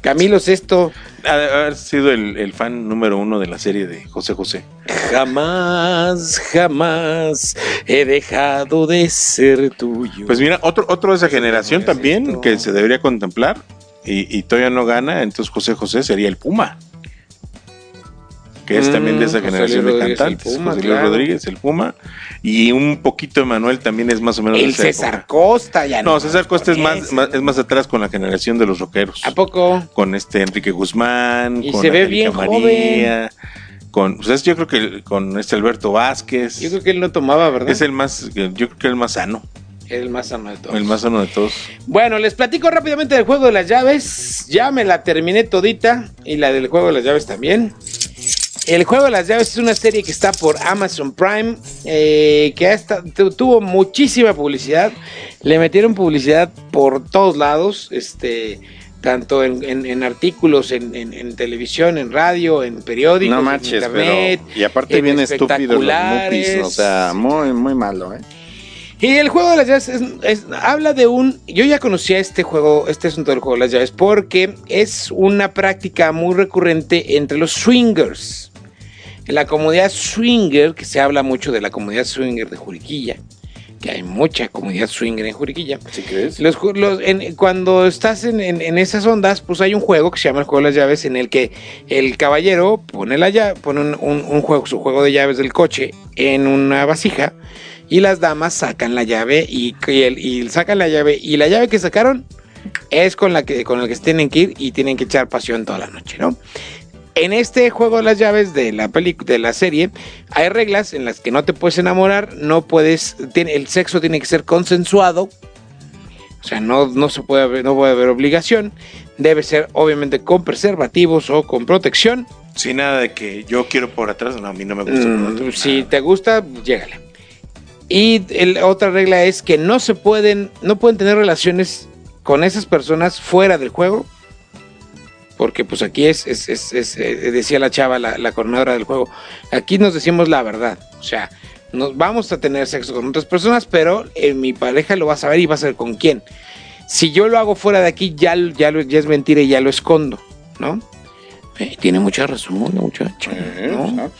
Camilo Sesto, Ha de haber sido el, el fan número uno de la serie de José José. jamás, jamás he dejado de ser tuyo. Pues mira, otro, otro de esa generación también que se debería contemplar y, y todavía no gana, entonces José José sería el Puma. Que es también de esa Mm, José generación Luis de Rodríguez, cantantes. Puma, José Luis claro. Rodríguez, el Puma. Y un poquito de Manuel también es más o menos de el esa César época. Costa ya No, César Costa es más, más- es más atrás con la generación de los rockeros. ¿A poco? Con este Enrique Guzmán, Y con se ve bien María, con, pues yo creo que con este Alberto Vázquez. Yo creo que él no tomaba, ¿verdad? es el más, yo creo que el más sano, el más sano de todos. el más sano de todos. Bueno, les platico rápidamente del juego de las llaves. Ya me la terminé todita y la del juego de las llaves también. El juego de las llaves es una serie que está por Amazon Prime, eh, que hasta tuvo muchísima publicidad. Le metieron publicidad por todos lados, este, tanto en, en- en artículos, en, en- televisión, en radio, en periódicos, No en internet. pero. Y aparte en bien estúpidos los espectaculares. mupis. O sea, muy, muy malo, ¿eh? Y el juego de las llaves es- es- habla de un. Yo ya conocía este juego, este asunto del juego de las llaves, porque es una práctica muy recurrente entre los swingers. En la comunidad swinger, que se habla mucho de la comunidad swinger de Juriquilla, que hay mucha comunidad swinger en Juriquilla. ¿Sí crees? Los ju- los- en- cuando estás en, en- en esas ondas, pues hay un juego que se llama el juego de las llaves, en el que el caballero pone la llave, pone un, un- un juego, su juego de llaves del coche en una vasija y las damas sacan la llave y, y el- y sacan la llave y la llave que sacaron es con la que con la que se tienen que ir y tienen que echar pasión toda la noche, ¿no? En este juego de las llaves de la película de la serie hay reglas en las que no te puedes enamorar, no puedes, tiene, el sexo tiene que ser consensuado, o sea, no, no se puede haber, no puede haber obligación, debe ser obviamente con preservativos o con protección. Sin nada de que yo quiero por atrás, no, a mí no me gusta. por Mm, atrás. si te gusta, llégale. Y el- otra regla es que no se pueden, no pueden tener relaciones con esas personas fuera del juego. Porque pues aquí es, es- es- es, eh, decía la chava, la, la coordinadora del juego, aquí nos decimos la verdad. O sea, nos vamos a tener sexo con otras personas, pero eh, mi pareja lo va a saber y va a saber con quién. Si yo lo hago fuera de aquí, ya, ya, es mentira y ya lo escondo, ¿no? Eh, tiene mucha razón, la muchacha, ¿no?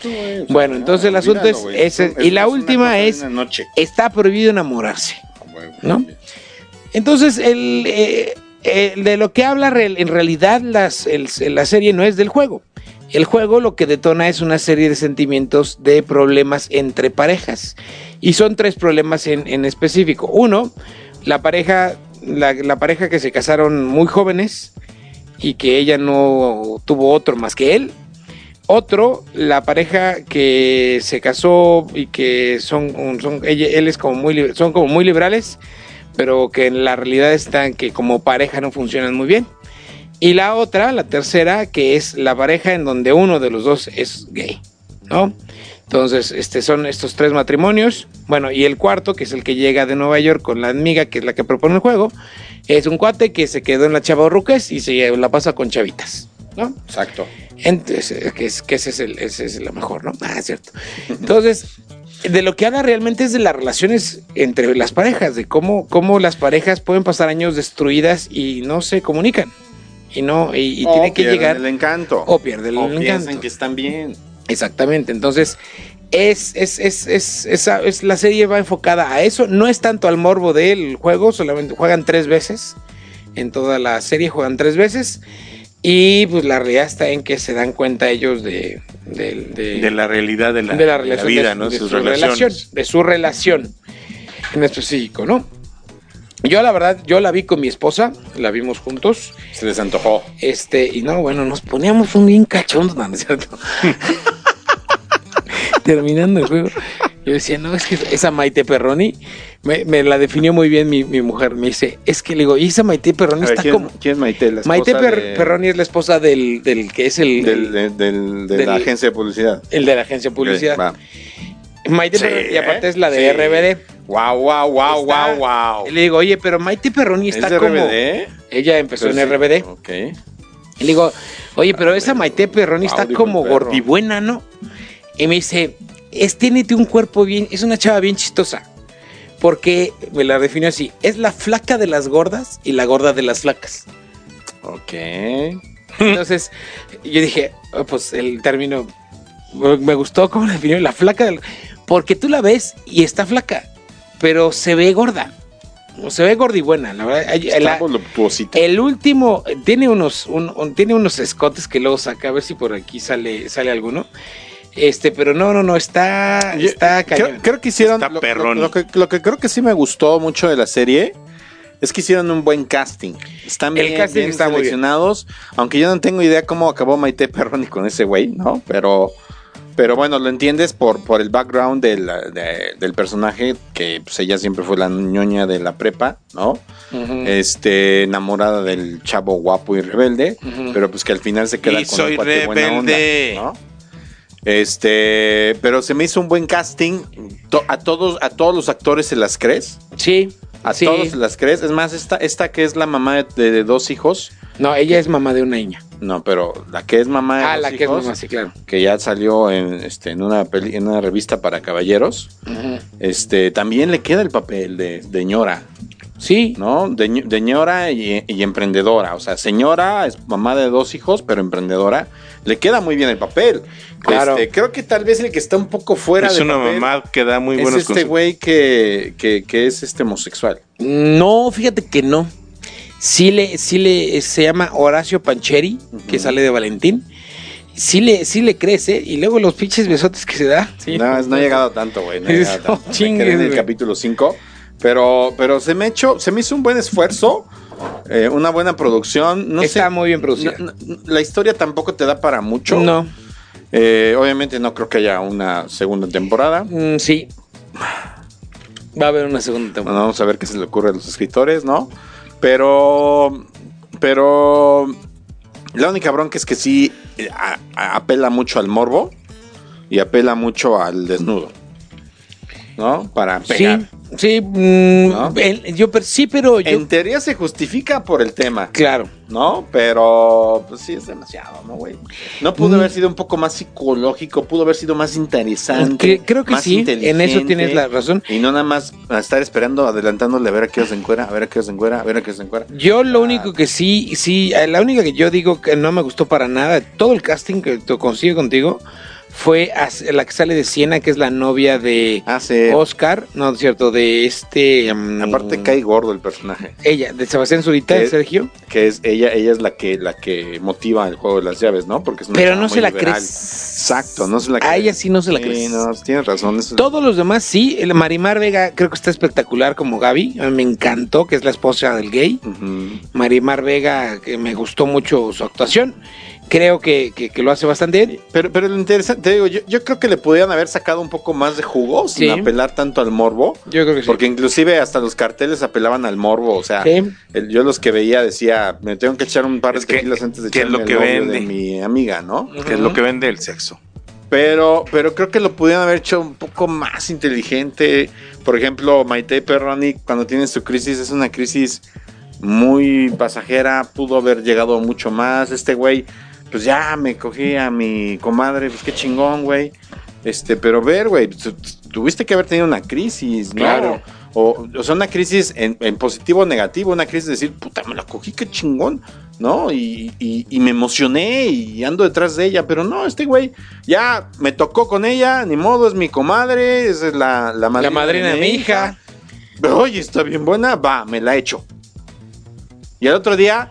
Bueno, entonces el asunto es ese, y la última es- Noche. Está prohibido enamorarse. ¿No? Entonces, el, eh, de lo que habla en realidad las, la serie no es del juego. El juego lo que detona es una serie de sentimientos de problemas entre parejas. Y son tres problemas en, específico. Uno, la pareja, la, pareja que se casaron muy jóvenes y que ella no tuvo otro más que él. Otro, la pareja que se casó y que son, son él es como muy, son como muy liberales, pero que en la realidad están que como pareja no funcionan muy bien. Y la otra, la tercera, que es la pareja en donde uno de los dos es gay, ¿no? Entonces, este son estos tres matrimonios. Bueno, y el cuarto, que es el que llega de Nueva York con la amiga, que es la que propone el juego, es un cuate que se quedó en la chava Ruques y se la pasa con chavitas, ¿no? Exacto. Entonces, eh, que, es, que ese, es el, ese es lo mejor, ¿no? Ah, es cierto. Entonces, de lo que habla realmente es de las relaciones entre las parejas, de cómo, cómo las parejas pueden pasar años destruidas y no se comunican. Y no, y, y O tiene que llegar. el encanto. o pierden O el piensan encanto. que están bien. Exactamente. Entonces, es, es, es, es, esa- es- la serie va enfocada a eso. No es tanto al morbo del juego, solamente juegan tres veces. En toda la serie juegan tres veces. Y pues la realidad está en que se dan cuenta ellos de, de, de- de la realidad de la, de la de la relación vida, de, ¿no? de Sus su relación, de su relación en específico, ¿no? Yo la verdad, yo la vi con mi esposa, la vimos juntos, Se les antojó. este, y no, bueno, nos poníamos un bien cachondo, no, ¿no es cierto? Terminando el juego, yo decía, no, es que esa Maite Perroni, me, me la definió muy bien mi, mi mujer, me dice, es que le digo, y esa Maite Perroni ver, está ¿quién, como... quién es Maite? La Maite esposa Per- de- Perroni es la esposa del, del que es el, del- de, del- de del- la agencia de publicidad. el de la agencia de publicidad. Maite Sí, Perroni, y aparte ¿eh? es la de Sí. RBD. Wow, wow, wow, Está- wow, wow. Y le digo, oye, pero Maite Perroni ¿Es está de como. RBD? Ella empezó Pero en sí. RBD. Ok. Y le digo, oye, pero esa Maite Perroni está como perro. gordibuena, ¿no? Y me dice, es tiene un cuerpo bien, es una chava bien chistosa. Porque me la definió así: es la flaca de las gordas y la gorda de las flacas. Ok. Entonces, yo dije, oh, pues el término me gustó cómo la definió, la flaca del. Porque tú la ves y está flaca, pero se ve gorda. Se ve la verdad. Ay, Está la- voluptuosita. el último tiene unos, un- un- tiene unos escotes que luego saca, a ver si por aquí sale, sale alguno. Este, pero no, no, no, está, Yo- está creo, cañón. creo que hicieron. Está lo, perrón. lo- lo que, lo que creo que sí me gustó mucho de la serie es que hicieron un buen casting. Están bien, casting bien está bien. Aunque yo no tengo idea cómo acabó Maite Perroni con ese güey, ¿no? Pero. Pero bueno, lo entiendes por, por el background del, de- del personaje, que pues ella siempre fue la ñoña de la prepa, ¿no? Este, enamorada del chavo guapo y rebelde, pero pues que al final se queda Y con soy un cuate buena onda, rebelde. ¿no? Este, pero se me hizo un buen casting. A todos, a todos los actores se las crees. Sí. A sí. todos se las crees. Es más, esta, esta que es la mamá de, de dos hijos. No, ella es mamá de una niña. No, pero la que es mamá de Ah, dos la que es mamá, sí, claro. que ya salió en, este, en, una peli- en una revista para caballeros. Este, también le queda el papel de, de ñora, Sí. ¿no? De ñora y, y emprendedora. O sea, señora, es mamá de dos hijos, pero emprendedora. Le queda muy bien el papel. Claro. Este, creo que tal vez el que está un poco fuera es de una papel mamá que da muy es buenos este consejos. güey que, que, que es este homosexual. No, fíjate que no. Sí le, sí le, se llama Horacio Pancheri, que sale de Valentín. Sí le, sí le crece y luego los pinches besotes que se da. Sí. No, es- no ha llegado tanto, güey. No ha llegado tanto. Me chingues, quedé en el capítulo 5. Pero, pero se me echó, se me hizo un buen esfuerzo, eh, una buena producción. No Está sé, muy bien producida. no- no- la historia tampoco te da para mucho. No, Eh, obviamente no creo que haya una segunda temporada. mm, sí. Va a haber una segunda Bueno, temporada. vamos a ver qué se le ocurre a los escritores, ¿no? Pero, pero la única bronca es que sí eh, a- a- apela mucho al morbo y apela mucho al desnudo, ¿no? Para pegar. Sí, sí. mm, ¿No? el- yo, per- sí, pero yo. En teoría se justifica por el tema, Claro. ¿no? Pero pues sí es demasiado, ¿no, güey? No pudo Mm. haber sido un poco más psicológico, pudo haber sido más interesante. Cre- creo que más sí, en eso tienes la razón. Y no nada más estar esperando, adelantándole a ver a qué os encuera, a ver a qué os encuera, a ver a qué os encuera. Yo lo Ah. único que sí, sí, eh, la única que yo digo que no me gustó para nada, todo el casting que te consigo contigo, fue la que sale de Siena, que es la novia de Ah, sí. Oscar, no es cierto, de este... mm, Aparte cae gordo el personaje. Ella, de Sebastián Zurita, Que- Sergio. Que es ella, ella es la que, la que motiva el juego de las llaves, ¿no? Porque es una Pero no se la liberal. crees. Exacto, no se la A crees. ella sí no se la Sí, crees. no, tienes razón. eso- Todos los demás sí, el Marimar Vega creo que está espectacular como Gaby, a mí me encantó, que es la esposa del gay. Marimar Vega, que me gustó mucho su actuación, creo que, que- que lo hace bastante bien. Pero, pero lo interesante, te digo, yo, yo creo que le podían haber sacado un poco más de jugo sin Sí. apelar tanto al morbo. Yo creo que sí. Porque inclusive hasta los carteles apelaban al morbo. O sea, Sí. el- yo los que veía decía, me tengo que echar un par de Es que- tequilas antes de que es echarme lo el que vende. de mi amiga, ¿no? Que es lo que vende el sexo. Pero, pero creo que lo pudieron haber hecho un poco más inteligente. Por ejemplo, Maite Perroni, cuando tiene su crisis, es una crisis muy pasajera. Pudo haber llegado mucho más. Este güey, pues ya me cogí a mi comadre, pues qué chingón, güey. Este, pero ver, güey, tu- tuviste que haber tenido una crisis, ¿no? Claro. O, o sea, una crisis en, en positivo o negativo, una crisis de decir, puta, me la cogí, qué chingón, ¿no? Y, y- y me emocioné y ando detrás de ella, pero no, este güey ya me tocó con ella, ni modo, es mi comadre, es la, la madrina, La madrina de mi hija. Pero, oye, está bien buena, va, me la echo. Y al otro día,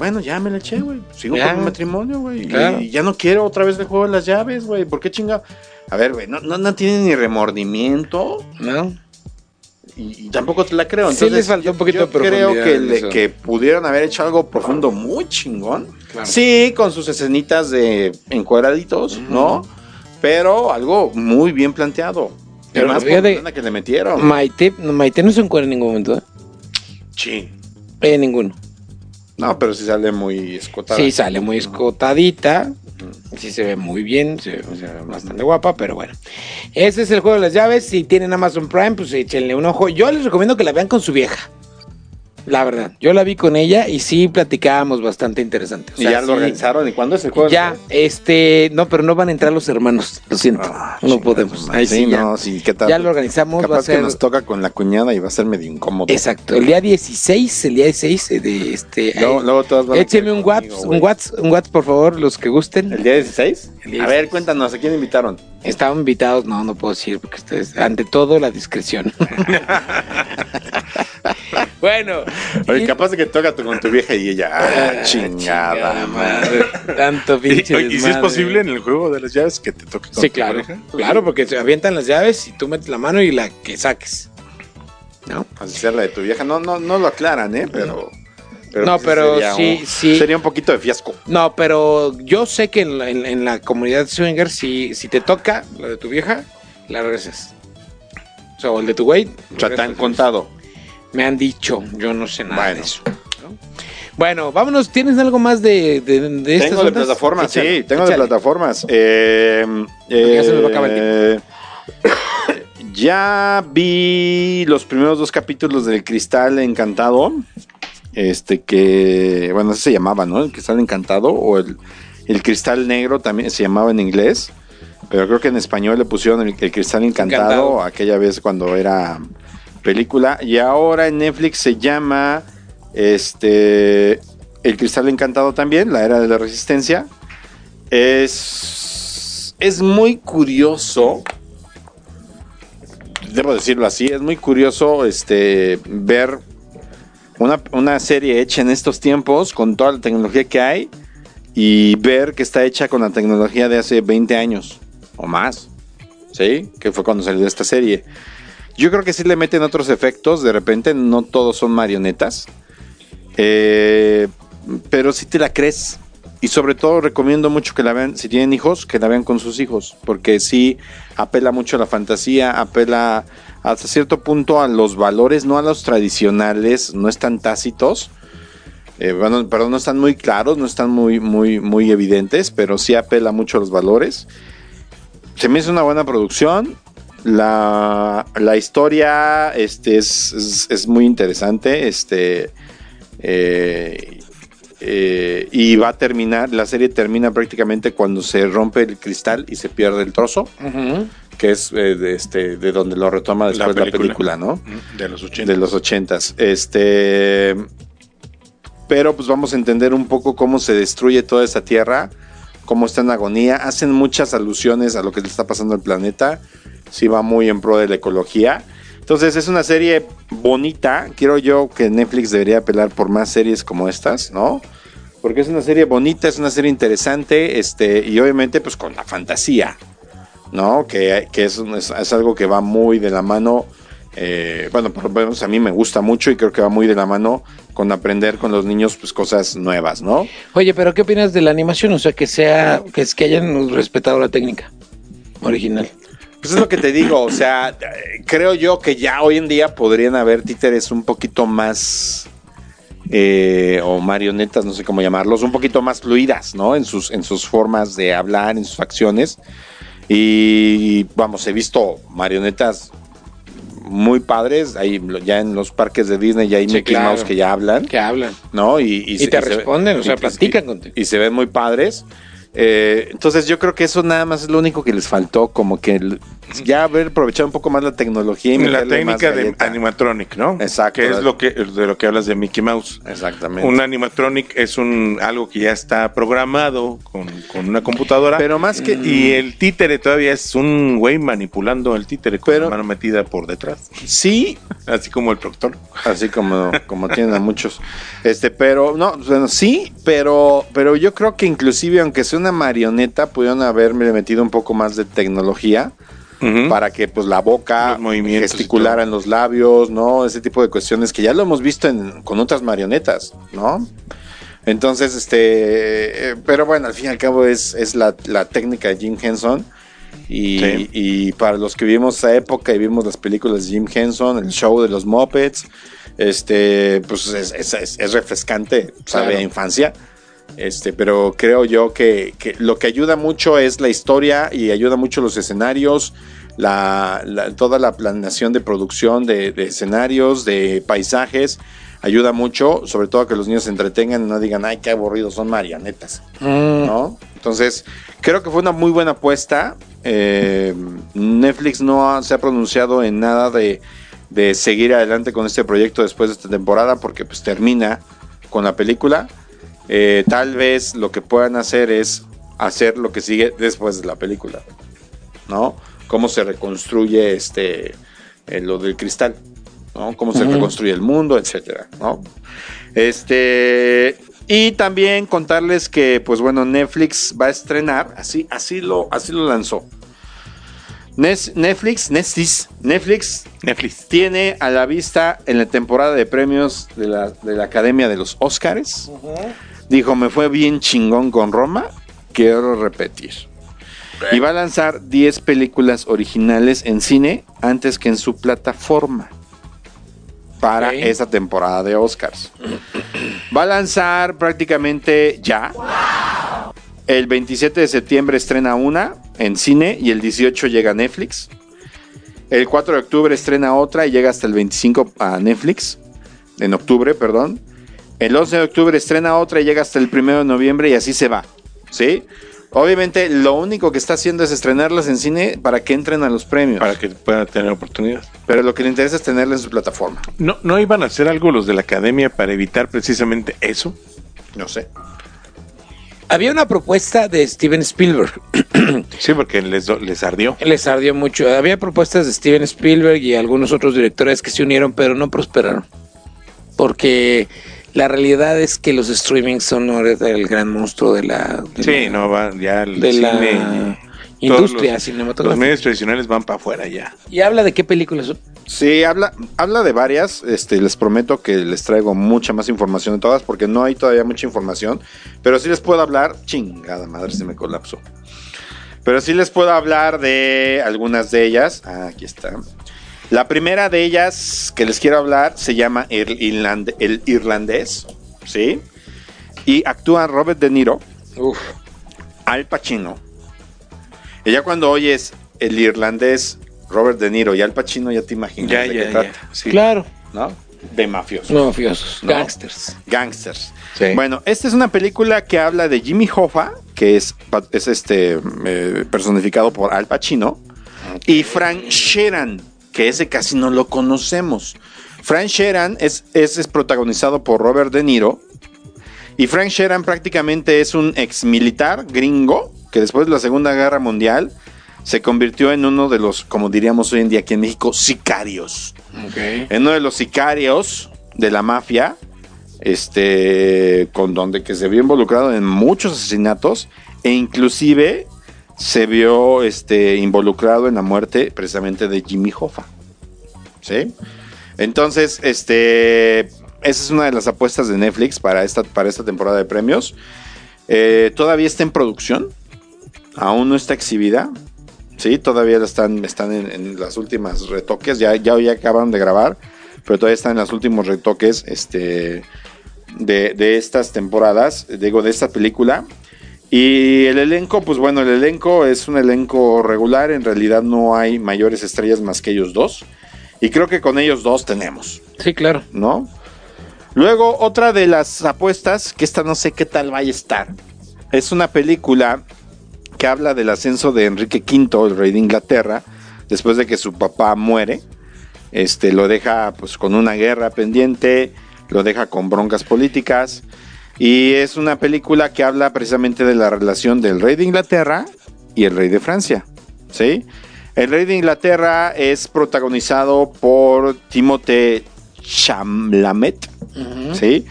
bueno, ya me la eché, güey. Sigo Ya. con mi matrimonio, güey. Claro. Y ya no quiero otra vez el juego de las llaves, güey. ¿Por qué chinga? A ver, güey, no, no, no tiene ni remordimiento ¿No? y, y tampoco te la creo. Sí Entonces, les faltó un poquito yo de profundidad creo que, le- que pudieron haber hecho algo profundo muy chingón. Claro. Sí, con sus escenitas de encuadraditos, ¿no? Pero algo muy bien planteado. Pero por fíjate- que le metieron. Maite, no, Maite no se encuentra en ningún momento, ¿eh? Sí. En ninguno. No, pero sí sale muy escotada. Sí, sale muy escotadita. Sí se ve muy bien, se ve, se ve bastante guapa, pero bueno. Ese es el juego de las llaves. Si tienen Amazon Prime, pues échenle un ojo. Yo les recomiendo que la vean con su vieja. La verdad, yo la vi con ella y sí platicábamos bastante interesante. O Y ya lo sí- organizaron. ¿Y cuándo es el juego? Ya, este, no, pero no van a entrar los hermanos, lo siento, Ah, no podemos. Ahí sí, ya. no, sí, ¿qué tal? Ya lo organizamos, va a Capaz que nos toca con la cuñada y va a ser medio incómodo. Exacto, el día 16, el día 16 eh, de este. Luego, luego todas van a Échenme querer un WhatsApp, un WhatsApp, un WhatsApp, por favor, los que gusten. ¿El día 16? El día A ver, 16. cuéntanos, ¿a quién invitaron? Estaban invitados, no, no puedo decir, porque ustedes, ante todo, la discreción. bueno. Oye, y- capaz de que toca con tu vieja y ella. Ah, Ah, chingada, madre. Tanto Y, pinche. ¿y si es posible en el juego de las llaves que te toque con Sí, tu claro. pareja? Claro, porque se avientan las llaves y tú metes la mano y la que saques. ¿No? Así sea la de tu vieja. No, no, no lo aclaran, ¿eh? Pero. No, pues pero sería sí, un- sí. Sería un poquito de fiasco. No, pero yo sé que en la, en- en la comunidad swinger, si, si te toca la de tu vieja, la regresas. O sea, o el de tu güey. O sea, te han contado. Me han dicho, yo no sé nada Bueno. de eso. ¿no? Bueno, vámonos. ¿Tienes algo más de, de, de estas Tengo de ondas? plataformas, Échale, sí, tengo de plataformas. Eh, ya se nos va a acabar el eh, Ya vi los primeros dos capítulos del Cristal Encantado. Este que, bueno, ese se llamaba, ¿no? El Cristal Encantado o el, el Cristal Negro también se llamaba en inglés. Pero creo que en español le pusieron el, el Cristal Encantado, Encantado. aquella vez cuando era película. Y ahora en Netflix se llama este El Cristal Encantado también, la era de la resistencia. Es, es muy curioso. Debo decirlo así, es muy curioso este, ver una, una serie hecha en estos tiempos con toda la tecnología que hay y ver que está hecha con la tecnología de hace 20 años o más. ¿Sí? Que fue cuando salió esta serie. Yo creo que sí le meten otros efectos, de repente no todos son marionetas. Eh, pero sí te la crees. Y sobre todo recomiendo mucho que la vean, si tienen hijos, que la vean con sus hijos, porque sí apela mucho a la fantasía, apela hasta cierto punto a los valores, no a los tradicionales, no están tácitos. Eh, bueno, perdón, no están muy claros, no están muy, muy, muy evidentes, pero sí apela mucho a los valores. Se me hizo una buena producción. La, la historia este, es, es- muy interesante. Este, eh, eh, y va a terminar, la serie termina prácticamente cuando se rompe el cristal y se pierde el trozo, Ujú. Que es eh, de, este, de donde lo retoma después la película, ¿no? De los 80. de los ochentas. Este, pero pues vamos a entender un poco cómo se destruye toda esta tierra, cómo está en agonía. Hacen muchas alusiones a lo que le está pasando al planeta. Sí va muy en pro de la ecología. Entonces es una serie bonita. Quiero yo que Netflix debería apelar por más series como estas, ¿no? Porque es una serie bonita, es una serie interesante, este, y obviamente pues con la fantasía, ¿no? Que, que es, es- es algo que va muy de la mano. eh, bueno, por lo menos a mí me gusta mucho y creo que va muy de la mano con aprender con los niños pues cosas nuevas, ¿no? Oye, pero ¿qué opinas de la animación? O sea, que sea, que es que hayan respetado la técnica original. Pues es lo que te digo, o sea, creo yo que ya hoy en día podrían haber títeres un poquito más eh, o marionetas, no sé cómo llamarlos, un poquito más fluidas, ¿no? En sus, en sus formas de hablar, en sus acciones. Y vamos, he visto marionetas muy padres, ahí ya en los parques de Disney ya hay Sí, Mickey claro. Mouse que ya hablan. Que hablan. ¿no? Y, Y te responden, o sea, platican contigo. Y se ven muy padres. Eh, entonces yo creo que eso nada más es lo único que les faltó, como que ya haber aprovechado un poco más la tecnología y la técnica de animatronic, ¿no? Exacto. Que es lo que de lo que hablas de Mickey Mouse. Exactamente. Un animatronic es un algo que ya está programado con, con una computadora. Pero más que- y el títere todavía es un güey manipulando el títere con Pero- la mano metida por detrás, sí, así como el proctor. así como, como tienen a muchos. Este, pero no, bueno, sí, pero, pero yo creo que inclusive aunque sea una marioneta, pudieron haberme metido un poco más de tecnología. Para que pues la boca gesticulara en los labios, ¿no? Ese tipo de cuestiones que ya lo hemos visto en- con otras marionetas, ¿no? Entonces, este, eh, pero bueno, al fin y al cabo es, es la, la técnica de Jim Henson. Y, Sí. y para los que vivimos esa época y vimos las películas de Jim Henson, el show de los Muppets, este, pues es, es- es- es refrescante, sabe Claro. a infancia. Este, pero creo yo que, que lo que ayuda mucho es la historia y ayuda mucho los escenarios, la, la- toda la planeación de producción de, de escenarios, de paisajes, ayuda mucho, sobre todo a que los niños se entretengan y no digan, ay, qué aburrido, son marionetas, Mm. ¿no? Entonces, creo que fue una muy buena apuesta. Eh, Netflix no ha- se ha pronunciado en nada de, de seguir adelante con este proyecto después de esta temporada porque pues termina con la película. Eh, tal vez lo que puedan hacer es hacer lo que sigue después de la película, ¿no? Cómo se reconstruye este eh, lo del cristal, ¿no? Cómo se reconstruye el mundo, etcétera, ¿no? Este y también contarles que, pues bueno, Netflix va a estrenar, así, así lo, así lo lanzó. Netflix, Netflix, Netflix Netflix. tiene a la vista en la temporada de premios de la, de la Academia de los Oscars. Dijo, me fue bien chingón con Roma, quiero repetir. Y va a lanzar 10 películas originales en cine antes que en su plataforma. para Ok. esta temporada de Oscars. Va a lanzar prácticamente ya. El 27 de septiembre estrena una en cine y el 18 llega a Netflix. El 4 de octubre estrena otra y llega hasta el 25 a Netflix. En octubre, perdón. El 11 de octubre estrena otra y llega hasta el 1 de noviembre y así se va. ¿Sí? Obviamente lo único que está haciendo es estrenarlas en cine para que entren a los premios. Para que puedan tener oportunidad. Pero lo que le interesa es tenerla en su plataforma. ¿No, ¿No iban a hacer algo los de la academia para evitar precisamente eso? No sé. Había una propuesta de Steven Spielberg. Sí, porque les, les ardió. Les ardió mucho. Había propuestas de Steven Spielberg y algunos otros directores que se unieron, pero no prosperaron. Porque la realidad es que los streamings son ahorita el gran monstruo de la, de Sí, la- no va ya el de la cine, industria los- cinematográfica. Los medios tradicionales van para afuera ya. Y habla de qué películas son. Sí, habla, habla de varias. Este, les prometo que les traigo mucha más información de todas porque no hay todavía mucha información. Pero sí les puedo hablar. Chingada madre, se me colapsó. Pero sí les puedo hablar de algunas de ellas. Ah, aquí está. La primera de ellas que les quiero hablar se llama El, Irland- El Irlandés. ¿Sí? Y actúa Robert De Niro, Uf. Al Pacino. Y ya cuando oyes El Irlandés, Robert De Niro y Al Pacino, ya te imaginas Ya, de qué ya, trata. ya. Sí. Claro. ¿no? De mafiosos. No, mafiosos. No. Gangsters. Gangsters. Sí. Bueno, esta es una película que habla de Jimmy Hoffa, que es, es este eh, personificado por Al Pacino, y Frank Sheeran, que ese casi no lo conocemos. Frank Sheeran es, es, es protagonizado por Robert De Niro. Y Frank Sheeran prácticamente es un ex militar gringo que después de la Segunda Guerra Mundial se convirtió en uno de los, como diríamos hoy en día aquí en México, sicarios en uno de los sicarios de la mafia, este, con donde que se vio involucrado en muchos asesinatos e inclusive se vio este, involucrado en la muerte precisamente de Jimmy Hoffa. ¿Sí? Entonces, este, esa es una de las apuestas de Netflix para esta, para esta temporada de premios. Eh, todavía está en producción, aún no está exhibida. Sí, todavía están, están en, en las últimas retoques, ya, ya, ya acabaron de grabar, pero todavía están en los últimos retoques este, de, de estas temporadas, digo, de esta película. Y el elenco, pues bueno, el elenco es un elenco regular, en realidad no hay mayores estrellas más que ellos dos. Y creo que con ellos dos tenemos, Sí, claro. ¿no? Luego, otra de las apuestas, que esta no sé qué tal vaya a estar, es una película que habla del ascenso de Enrique V, el rey de Inglaterra, después de que su papá muere. Este lo deja pues con una guerra pendiente, lo deja con broncas políticas y es una película que habla precisamente de la relación del rey de Inglaterra y el rey de Francia, ¿sí? El rey de Inglaterra es protagonizado por Timothée Chalamet, ¿sí?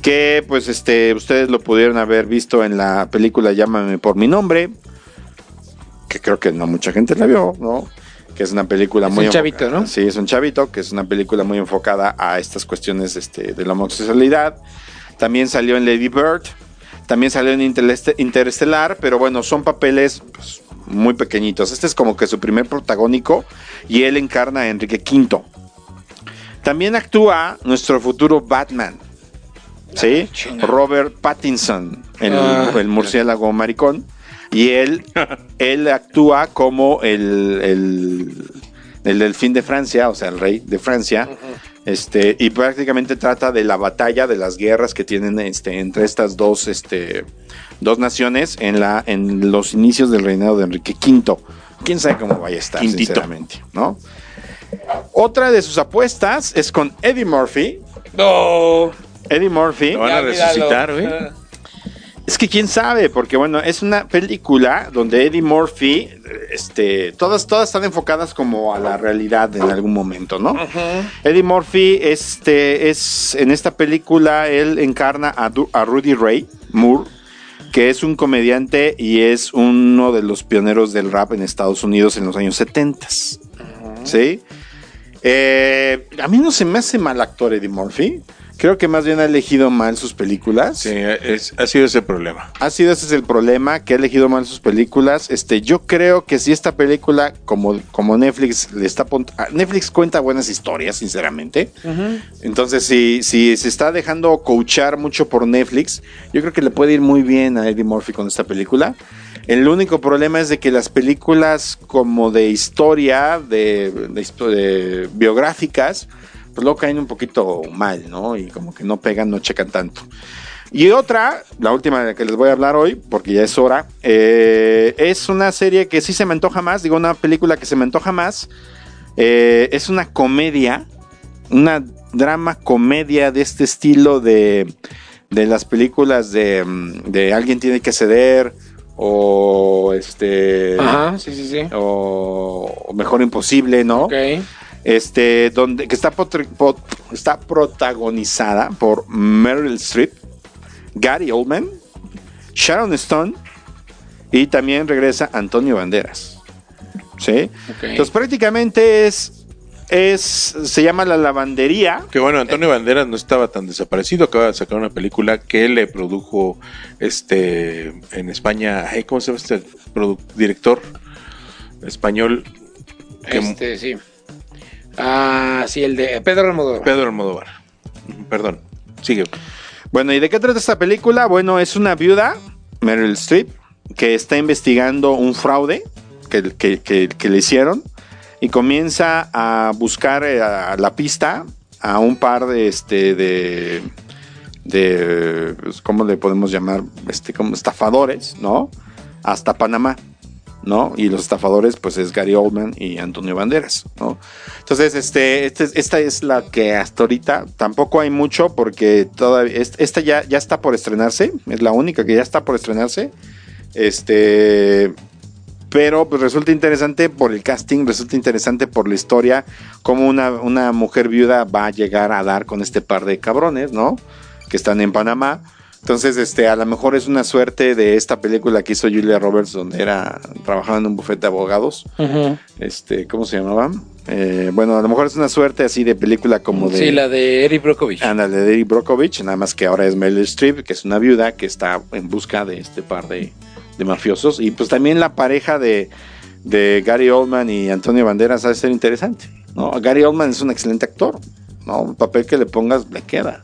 Que pues este ustedes lo pudieron haber visto en la película Llámame por mi nombre, que creo que no mucha gente la vio, ¿no? Que es una película Es muy un chavito, ¿no? Sí, es un chavito, que es una película muy enfocada a estas cuestiones este, de la homosexualidad. También salió en Lady Bird, también salió en Intereste- Interestelar, pero bueno, son papeles pues, muy pequeñitos. Este es como que su primer protagónico y él encarna a Enrique V. También actúa nuestro futuro Batman. ¿Sí? Robert Pattinson, el, Ah. el murciélago maricón. Y él, él actúa como el, el, el delfín de Francia, o sea, el rey de Francia. Este, y prácticamente trata de la batalla, de las guerras que tienen este, entre estas dos, este, dos naciones en, la, en los inicios del reinado de Enrique V. Quién sabe cómo vaya a estar, Quintito. sinceramente, ¿no? Otra de sus apuestas es con Eddie Murphy. No. Eddie Murphy. Lo van a resucitar, güey. Es que quién sabe, porque bueno, es una película donde Eddie Murphy, este, todas, todas están enfocadas como a la realidad en algún momento, ¿no? Eddie Murphy, este, es, en esta película, él encarna a, Du- a Rudy Ray Moore, que es un comediante y es uno de los pioneros del rap en Estados Unidos en los años 70. ¿Sí? Eh, a mí no se me hace mal actor Eddie Murphy. Creo que más bien ha elegido mal sus películas. Sí, es- ha sido ese problema. Ha sido ese es el problema, que ha elegido mal sus películas. Este, yo creo que si esta película, como, como Netflix le está ah, Netflix cuenta buenas historias, sinceramente. Entonces, si, si se está dejando coachar mucho por Netflix, yo creo que le puede ir muy bien a Eddie Murphy con esta película. El único problema es de que las películas como de historia, de, de biográficas, pues luego caen un poquito mal, ¿no? Y como que no pegan, no checan tanto. Y otra, la última de la que les voy a hablar hoy, porque ya es hora, eh, es una serie que sí se me antoja más, digo, una película que se me antoja más. Eh, es una comedia, una drama comedia de este estilo de, de las películas de, mm, de Alguien tiene que ceder o este Ajá, sí, sí, sí. o, o Mejor Imposible, ¿no? Ok. Este, donde que está, pot- está protagonizada por Meryl Streep, Gary Oldman, Sharon Stone y también regresa Antonio Banderas. ¿Sí? Entonces prácticamente es, es, se llama La Lavandería. Que bueno, Antonio Banderas no estaba tan desaparecido, acaba de sacar una película que le produjo este en España, ay, ¿cómo se llama este director español? Que Este, sí. Ah, sí, el de Pedro Almodóvar. Pedro Almodóvar. Perdón, sigue. Bueno, ¿y de qué trata esta película? Bueno, es una viuda, Meryl Streep, que está investigando un fraude que, le hicieron y comienza a buscar eh, a la pista a un par de, este, de pues, ¿cómo le podemos llamar? Este, como estafadores, ¿no? Hasta Panamá. ¿No? Y los estafadores, pues es Gary Oldman y Antonio Banderas, ¿no? Entonces, este, este- esta es la que hasta ahorita tampoco hay mucho porque todavía, est- esta ya, ya está por estrenarse, es la única que ya está por estrenarse, este, pero pues resulta interesante por el casting, resulta interesante por la historia, cómo una, una mujer viuda va a llegar a dar con este par de cabrones, ¿no? Que están en Panamá. Entonces, este, a lo mejor es una suerte de esta película que hizo Julia Roberts, donde era, trabajaba en un bufete de abogados. Este, ¿cómo se llamaba? Eh, bueno, a lo mejor es una suerte así de película como de. Sí, la de Eric Brockovich. Ándale, de Eddie Brockovich, nada más que ahora es Meryl Streep, que es una viuda que está en busca de este par de, de mafiosos. Y pues también la pareja de, de Gary Oldman y Antonio Banderas ha de ser interesante. ¿no? Gary Oldman es un excelente actor. ¿no? El papel que le pongas le queda.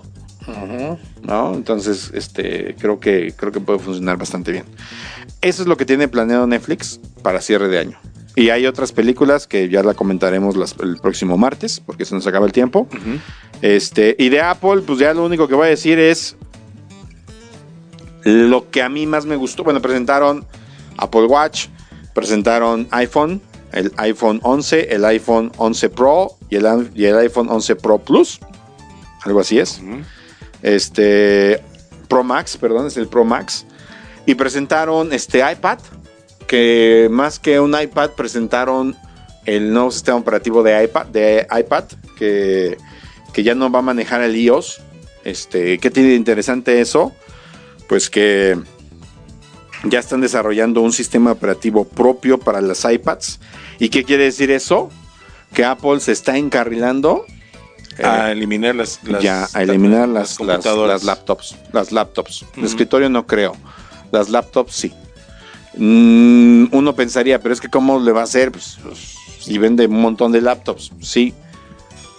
¿No? Entonces, este, creo que, creo que puede funcionar bastante bien. Eso es lo que tiene planeado Netflix para cierre de año. Y hay otras películas que ya la comentaremos las- el próximo martes, porque se nos acaba el tiempo. Este, y de Apple, pues ya lo único que voy a decir es lo que a mí más me gustó. Bueno, presentaron Apple Watch, presentaron iPhone, el iPhone 11, el iPhone 11 Pro y el, y el iPhone 11 Pro Plus. Algo así es. Este Pro Max, perdón, es el Pro Max. Y presentaron este iPad, que más que un iPad presentaron el nuevo sistema operativo de iPad, de iPad que, que ya no va a manejar el iOS. Este, ¿Qué tiene de interesante eso? Pues que ya están desarrollando un sistema operativo propio para las iPads. ¿Y qué quiere decir eso? Que Apple se está encarrilando A eliminar las, las- ya a eliminar las, las, computadoras. las laptops. Las laptops. El escritorio no creo. Las laptops sí. Mm, uno pensaría, pero es que ¿cómo le va a hacer? Pues, pues, si vende un montón de laptops, sí.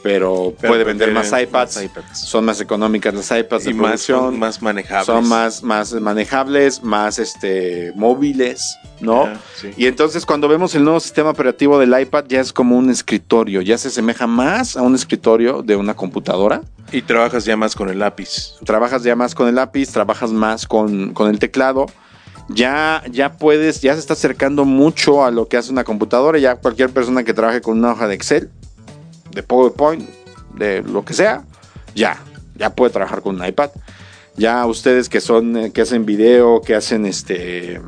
Pero, Pero puede vender más iPads. más iPads. Son más económicas las iPads de y más, producción. son más manejables. Son más, más manejables, más este, móviles, ¿no? Sí. Y entonces cuando vemos el nuevo sistema operativo del iPad ya es como un escritorio, ya se asemeja más a un escritorio de una computadora. Y trabajas ya más con el lápiz. Trabajas ya más con el lápiz, trabajas más con, con el teclado. Ya, ya puedes, ya se está acercando mucho a lo que hace una computadora. Ya cualquier persona que trabaje con una hoja de Excel, de PowerPoint, de lo que sea, ya, ya puede trabajar con un iPad. Ya ustedes que son, eh, que hacen video, que hacen este,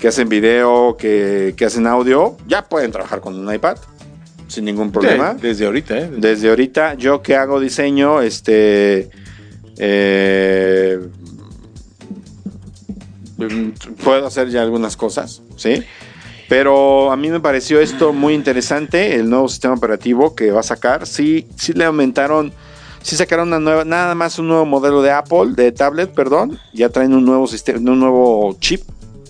que hacen video, que, que hacen audio, ya pueden trabajar con un iPad sin ningún problema. Sí, desde ahorita, ¿eh? Desde ahorita, yo que hago diseño, este. eh, mm, puedo hacer ya algunas cosas, ¿sí? Pero a mí me pareció esto muy interesante, el nuevo sistema operativo que va a sacar. Sí, sí le aumentaron Sí sacaron una nueva, nada más un nuevo modelo de Apple, de tablet, perdón. Ya traen un nuevo sistema, un nuevo chip,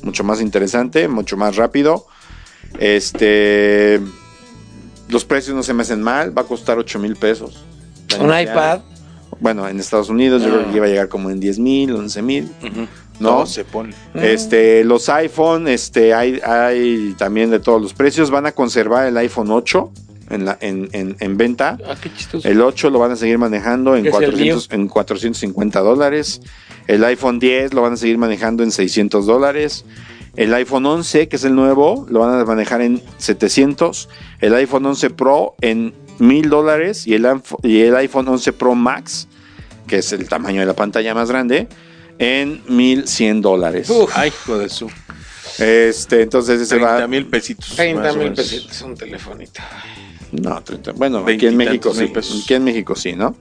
mucho más interesante, mucho más rápido. Este, los precios no se me hacen mal, va a costar 8 mil pesos. Un iPad. Bueno, en Estados Unidos yo creo que iba a llegar como en 10 mil, 11 mil. No. Se pone. Este, los iPhone, este, hay, hay también de todos los precios. Van a conservar el iPhone 8 en, la, en, en, en venta. Ah, qué chistoso. El 8 lo van a seguir manejando en, ¿Qué es el 400, en 450 dólares. El iPhone 10 lo van a seguir manejando en 600 dólares. El iPhone 11, que es el nuevo, lo van a manejar en 700. El iPhone 11 Pro en 1000 dólares. Y el, iPhone- y el iPhone 11 Pro Max, que es el tamaño de la pantalla más grande, en 1100 dólares. Uf, Ay, hijo de su. Este, entonces ese 30 va. mil pesitos. 30 más o mil pesitos, un telefonito. No, 30. Bueno, aquí en México sí. mil pesos. Aquí en México sí, ¿no?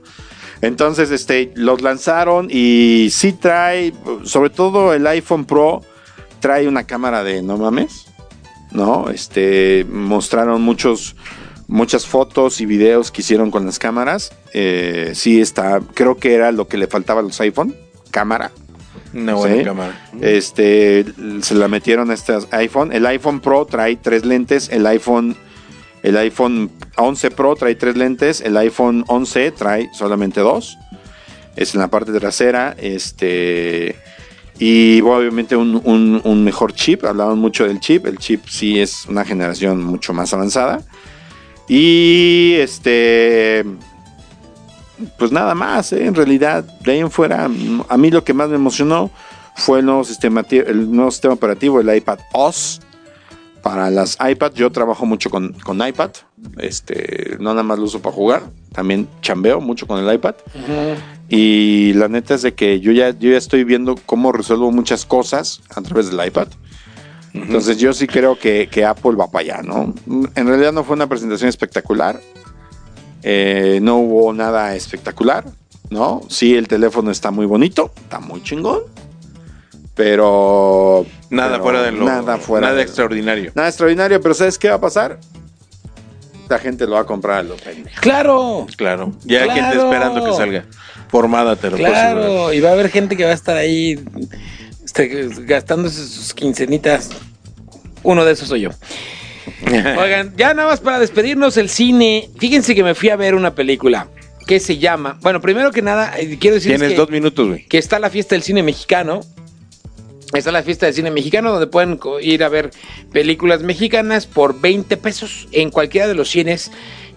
Entonces, este, los lanzaron y sí trae, sobre todo el iPhone Pro, trae una cámara de no mames, ¿no? Este, mostraron muchos, muchas fotos y videos que hicieron con las cámaras. Eh, sí está, creo que era lo que le faltaba a los iPhone, cámara. Una buena Sí. cámara. Este, se la metieron a este iPhone. El iPhone Pro trae tres lentes. El iPhone, el iPhone 11 Pro trae tres lentes. El iPhone 11 trae solamente dos. Es en la parte trasera. Este, y obviamente un, un- un mejor chip. Hablaban mucho del chip. El chip sí es una generación mucho más avanzada. Y este, pues nada más, ¿eh? en realidad, de ahí en fuera, a mí lo que más me emocionó fue el nuevo sistema, el nuevo sistema operativo, el iPad OS. Para las iPad, yo trabajo mucho con, con iPad, este, no nada más lo uso para jugar, también chambeo mucho con el iPad. Y la neta es de que yo ya, yo ya estoy viendo cómo resuelvo muchas cosas a través del iPad. Entonces yo sí creo que, que Apple va para allá, ¿no? En realidad no fue una presentación espectacular. Eh, no hubo nada espectacular, ¿no? Sí, el teléfono está muy bonito, está muy chingón. Pero... Nada pero fuera de lo. Nada fuera Nada de- extraordinario. Nada extraordinario, pero ¿sabes qué va a pasar? La gente lo va a comprar a lo pendejo. Claro, Claro. Ya hay gente esperando que salga. Formada, te lo claro. Y va a haber gente que va a estar ahí gastándose sus quincenitas. Uno de esos soy yo. Oigan, ya nada más para despedirnos el cine. Fíjense que me fui a ver una película que se llama. Bueno, primero que nada, eh, quiero decir Tienes que, dos minutos, güey. que está la fiesta del cine mexicano. Está la fiesta del cine mexicano donde pueden ir a ver películas mexicanas por 20 pesos en cualquiera de los cines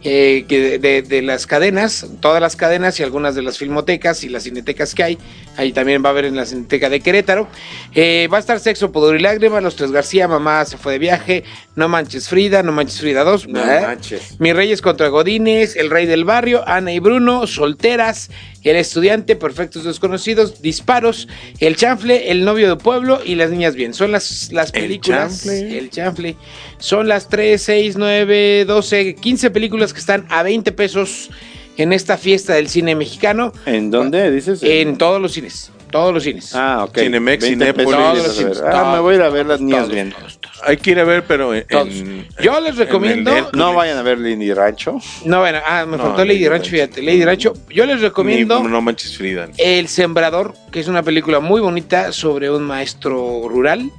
eh, que de, las cadenas, todas las cadenas y algunas de las filmotecas y las cinetecas que hay. Ahí también va a haber en la cineteca de Querétaro. Eh, va a estar Sexo, Pudor y Lágrimas, Los Tres García, Mamá se fue de viaje, No Manches Frida, No Manches Frida 2. No ¿eh? manches. Mis Reyes contra Godines, El Rey del Barrio, Ana y Bruno, Solteras, El Estudiante, Perfectos Desconocidos, Disparos, El Chanfle, El Novio de Pueblo y Las Niñas Bien. Son las, las El películas. Chanfle. El Chanfle. Son las 3, 6, 9, 12, 15 películas que están a 20 pesos en esta fiesta del cine mexicano. ¿En dónde dices? En todos los cines. Todos los cines. Ah, ok. Cinemex, 20 Cinépolis. Todos los cines, Ah, me voy a ir a ver las niñas todos, bien. todos, todos. Hay que ir a ver, pero en. Todos. en- Yo les en recomiendo-. No vayan a ver Lindy Rancho. No, bueno, ah, me No, faltó Lady Lady Rancho, Rancho. fíjate. Lady Rancho. Yo les recomiendo. Ni- no manches Frida. El Sembrador, que es una película muy bonita sobre un maestro rural,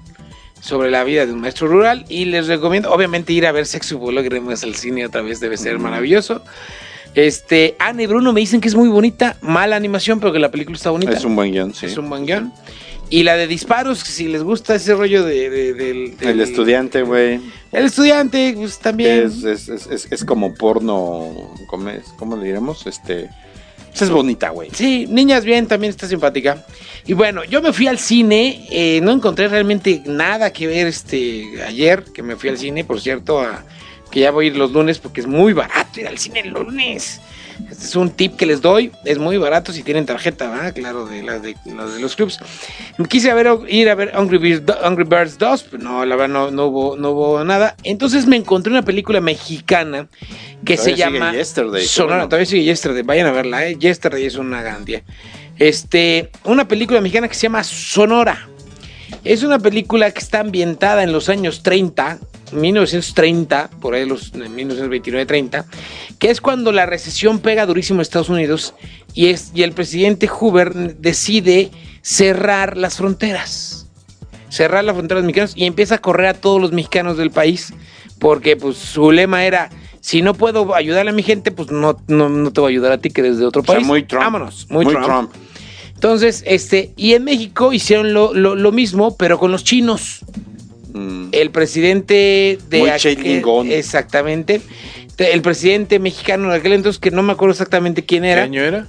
sobre la vida de un maestro rural. Y les recomiendo, obviamente, ir a ver Sexo y Lágrimas al cine otra vez, debe ser maravilloso. Este, Ana y Bruno me dicen que es muy bonita, mala animación, pero que la película está bonita. Es un buen guion, sí. Es un buen guion. Y la de disparos, si les gusta ese rollo de, El estudiante, güey. El estudiante, pues también. Es, es, es, es, como porno. ¿Cómo, es? ¿Cómo le diremos? Este. pues es bonita, güey. Sí, Niñas Bien también está simpática. Y bueno, yo me fui al cine, eh, no encontré realmente nada que ver este ayer, que me fui al cine, por cierto, a- que ya voy a ir los lunes porque es muy barato ir al cine el lunes. Este es un tip que les doy, es muy barato si tienen tarjeta, ¿verdad? Claro, de las de, las de los clubs. Quise ver, ir a ver Hungry Birds, Hungry Birds 2, pero no, la verdad no, no, hubo, no hubo nada. Entonces me encontré una película mexicana que se Todavía llama Yesterday, Sonora. bueno. Todavía sigue Yesterday, vayan a verla, ¿eh? Yesterday es una garantía. Este, una película mexicana que se llama Sonora. Es una película que está ambientada en los años 30 1930, por ahí los 1929-30, que es cuando la recesión pega durísimo en Estados Unidos y, es, y el presidente Hoover decide cerrar las fronteras. Cerrar las fronteras mexicanas y empieza a correr a todos los mexicanos del país, porque pues su lema era, si no puedo ayudarle a mi gente, pues no, no, no te voy a ayudar a ti que desde otro O sea, país. muy Trump. Vámonos, muy, Muy Trump. Trump. Entonces, este, y en México hicieron lo, lo- lo mismo, pero con los chinos. Mm. El presidente de Muy aquel- exactamente. El presidente mexicano de aquel entonces, que no me acuerdo exactamente quién ¿Qué era, año era?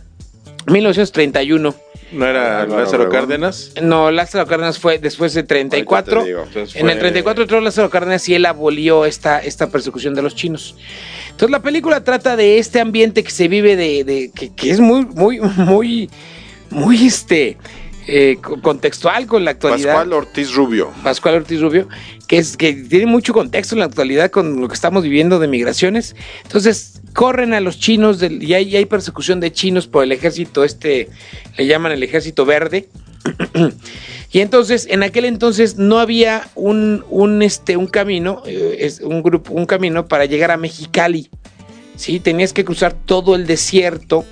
1931. ¿No era Álvaro Lázaro. Cárdenas? No, Lázaro Cárdenas fue después de 34. Ahorita te digo. Entonces En el 34 entró Lázaro Cárdenas y él abolió esta, esta persecución de los chinos. Entonces la película trata de este ambiente que se vive de, de- que, que es muy, muy, muy, muy este eh, co- contextual con la actualidad. Pascual Ortiz Rubio. Pascual Ortiz Rubio, que es que tiene mucho contexto en la actualidad con lo que estamos viviendo de migraciones. Entonces, corren a los chinos del- y, hay, y hay persecución de chinos por el ejército este, le llaman el ejército verde. y entonces, en aquel entonces no había un, un, este, un camino, eh, es un grupo, un camino para llegar a Mexicali. Sí, tenías que cruzar todo el desierto,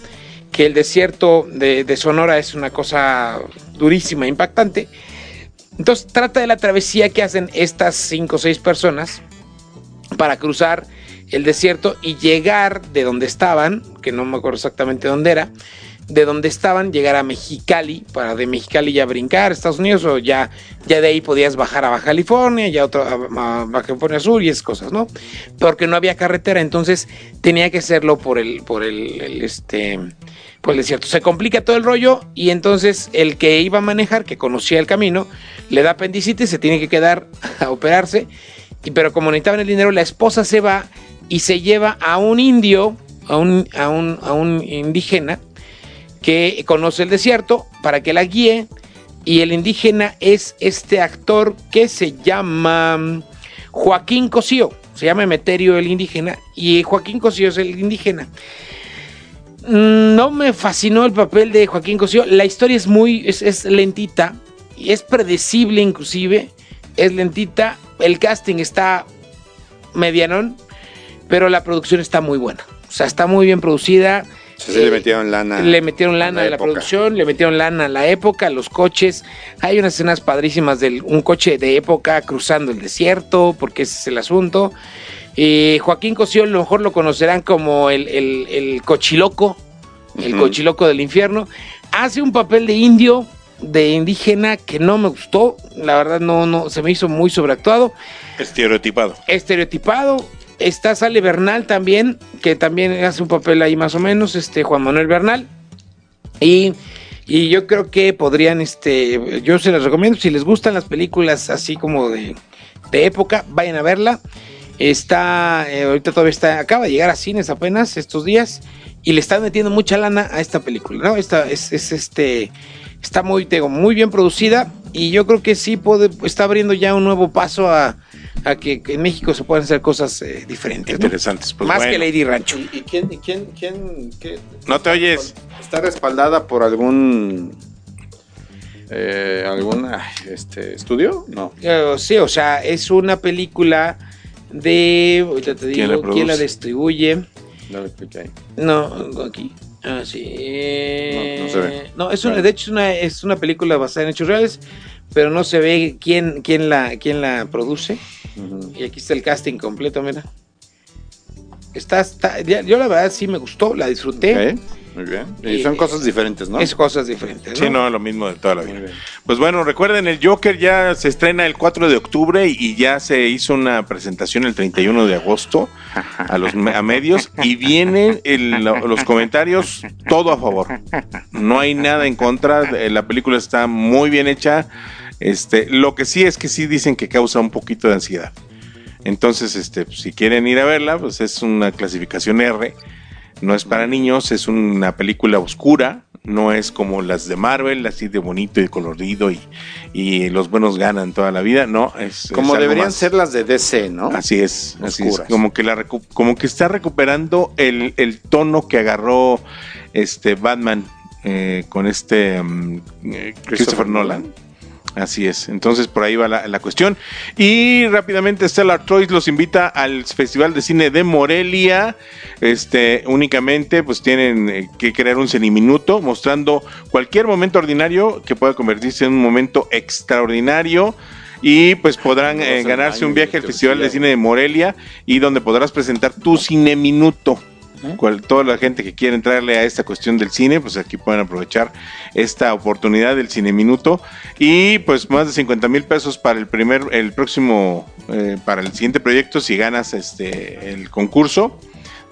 que el desierto de, Sonora es una cosa durísima, impactante. Entonces trata de la travesía que hacen estas cinco o seis personas para cruzar el desierto y llegar de donde estaban, que no me acuerdo exactamente dónde era, de donde estaban, llegar a Mexicali, para de Mexicali ya brincar a Estados Unidos, o ya, ya de ahí podías bajar a Baja California, ya otro, a, Baja California Sur y esas cosas, ¿no? Porque no había carretera, entonces tenía que hacerlo por el, por el, este, por el desierto. Se complica todo el rollo y entonces el que iba a manejar, que conocía el camino, le da apendicitis, se tiene que quedar a operarse, y, pero como necesitaban el dinero, la esposa se va y se lleva a un indio, a un, a un, a un indígena, que conoce el desierto para que la guíe. Y el indígena es este actor que se llama Joaquín Cosío, se llama Emeterio el indígena y Joaquín Cosío es el indígena. Mm, No me fascinó el papel de Joaquín Cosío, la historia es muy, es, es lentita y es predecible inclusive, es lentita, el casting está medianón, pero la producción está muy buena, o sea, está muy bien producida. Le Eh, metieron lana. le metieron lana a a la época. producción, le metieron lana a la época, a los coches. Hay unas escenas padrísimas de un coche de época cruzando el desierto, porque ese es el asunto. Eh, Joaquín Cosío, a lo mejor lo conocerán como el, el- el cochiloco, el cochiloco del infierno. Hace un papel de indio, de indígena, que no me gustó. La verdad, no, no, se me hizo muy sobreactuado Estereotipado. estereotipado. Está Sale Bernal también, que también hace un papel ahí más o menos, este Juan Manuel Bernal. Y, y yo creo que podrían, este, yo se les recomiendo, si les gustan las películas así como de, de época, vayan a verla. Está, eh, ahorita todavía está, acaba de llegar a cines apenas estos días y le están metiendo mucha lana a esta película, ¿no? Esta es, es este, está muy, digo, muy bien producida y yo creo que sí puede, está abriendo ya un nuevo paso a, a que, en México se puedan hacer cosas eh, diferentes, ¿no? Interesantes. Pues Más bueno. que Lady Rancho. ¿Y, y quién, y quién, quién, qué- No te oyes. está respaldada por algún eh, algún este estudio? No. Eh, sí, o sea, es una película de. Ahorita te ¿Quién la digo quién la distribuye. No le cliqué ahí. No, aquí. Ah, sí. No, no se ve. No, es una, de hecho es una, es una película basada en hechos reales, pero no se ve quién, quién, la, quién la produce. Y aquí está el casting completo, mira. Está, está- ya- yo la verdad sí me gustó, la disfruté. Ok, Muy bien. Y Y- son cosas diferentes, ¿no? Es cosas diferentes, ¿no? Sí, no, lo mismo de toda la vida. Pues bueno, recuerden, el Joker ya se estrena el 4 de octubre y ya se hizo una presentación el 31 de agosto a los a medios y vienen el- los comentarios todo a favor. No hay nada en contra, eh, la película está muy bien hecha. Este, lo que sí es que sí dicen que causa un poquito de ansiedad. Entonces, este, pues, si quieren ir a verla, pues es una clasificación R. No es para niños, es una película oscura, no es como las de Marvel, así de bonito y colorido y, y los buenos ganan toda la vida. No, es Como deberían más. ser las de DC, ¿no? Así es, así es. Como que la como que está recuperando el, el tono que agarró este Batman eh, con este mm, eh, Christopher, Nolan. Así es, entonces por ahí va la, la cuestión. Y rápidamente Stellar Toys los invita al Festival de Cine de Morelia. Este, únicamente pues tienen eh, que crear un cineminuto mostrando cualquier momento ordinario que pueda convertirse en un momento extraordinario. Y pues podrán eh, ganarse un viaje al Festival de. Cine de Morelia y donde podrás presentar tu toda la gente que quiere entrarle a esta cuestión del cine, pues aquí pueden aprovechar esta oportunidad del Cine Minuto. Y pues más de 50 mil pesos para el primer, el próximo, eh, para el siguiente proyecto si ganas este el concurso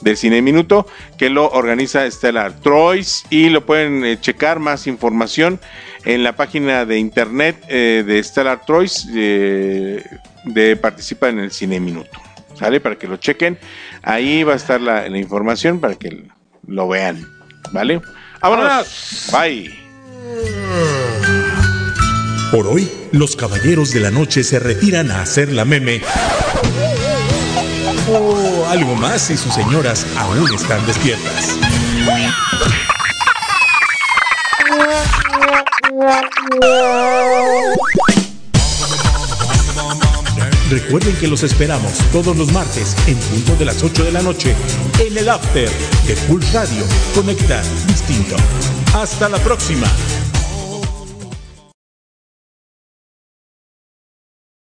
del Cine Minuto que lo organiza Stellar Troyes y lo pueden eh, checar más información en la página de internet eh, de Stellar Troyes de participa en el Cine Minuto. ¿Sale? Para que lo chequen. Ahí va a estar la, la información para que lo vean. ¿Vale? ¡Vámonos! Bye. Por hoy, los caballeros de la noche se retiran a hacer la meme. O algo más si sus señoras aún están despiertas. Recuerden que los esperamos todos los martes en punto de las 8 de la noche en el After de Pulse Radio. Conecta distinto. Hasta la próxima.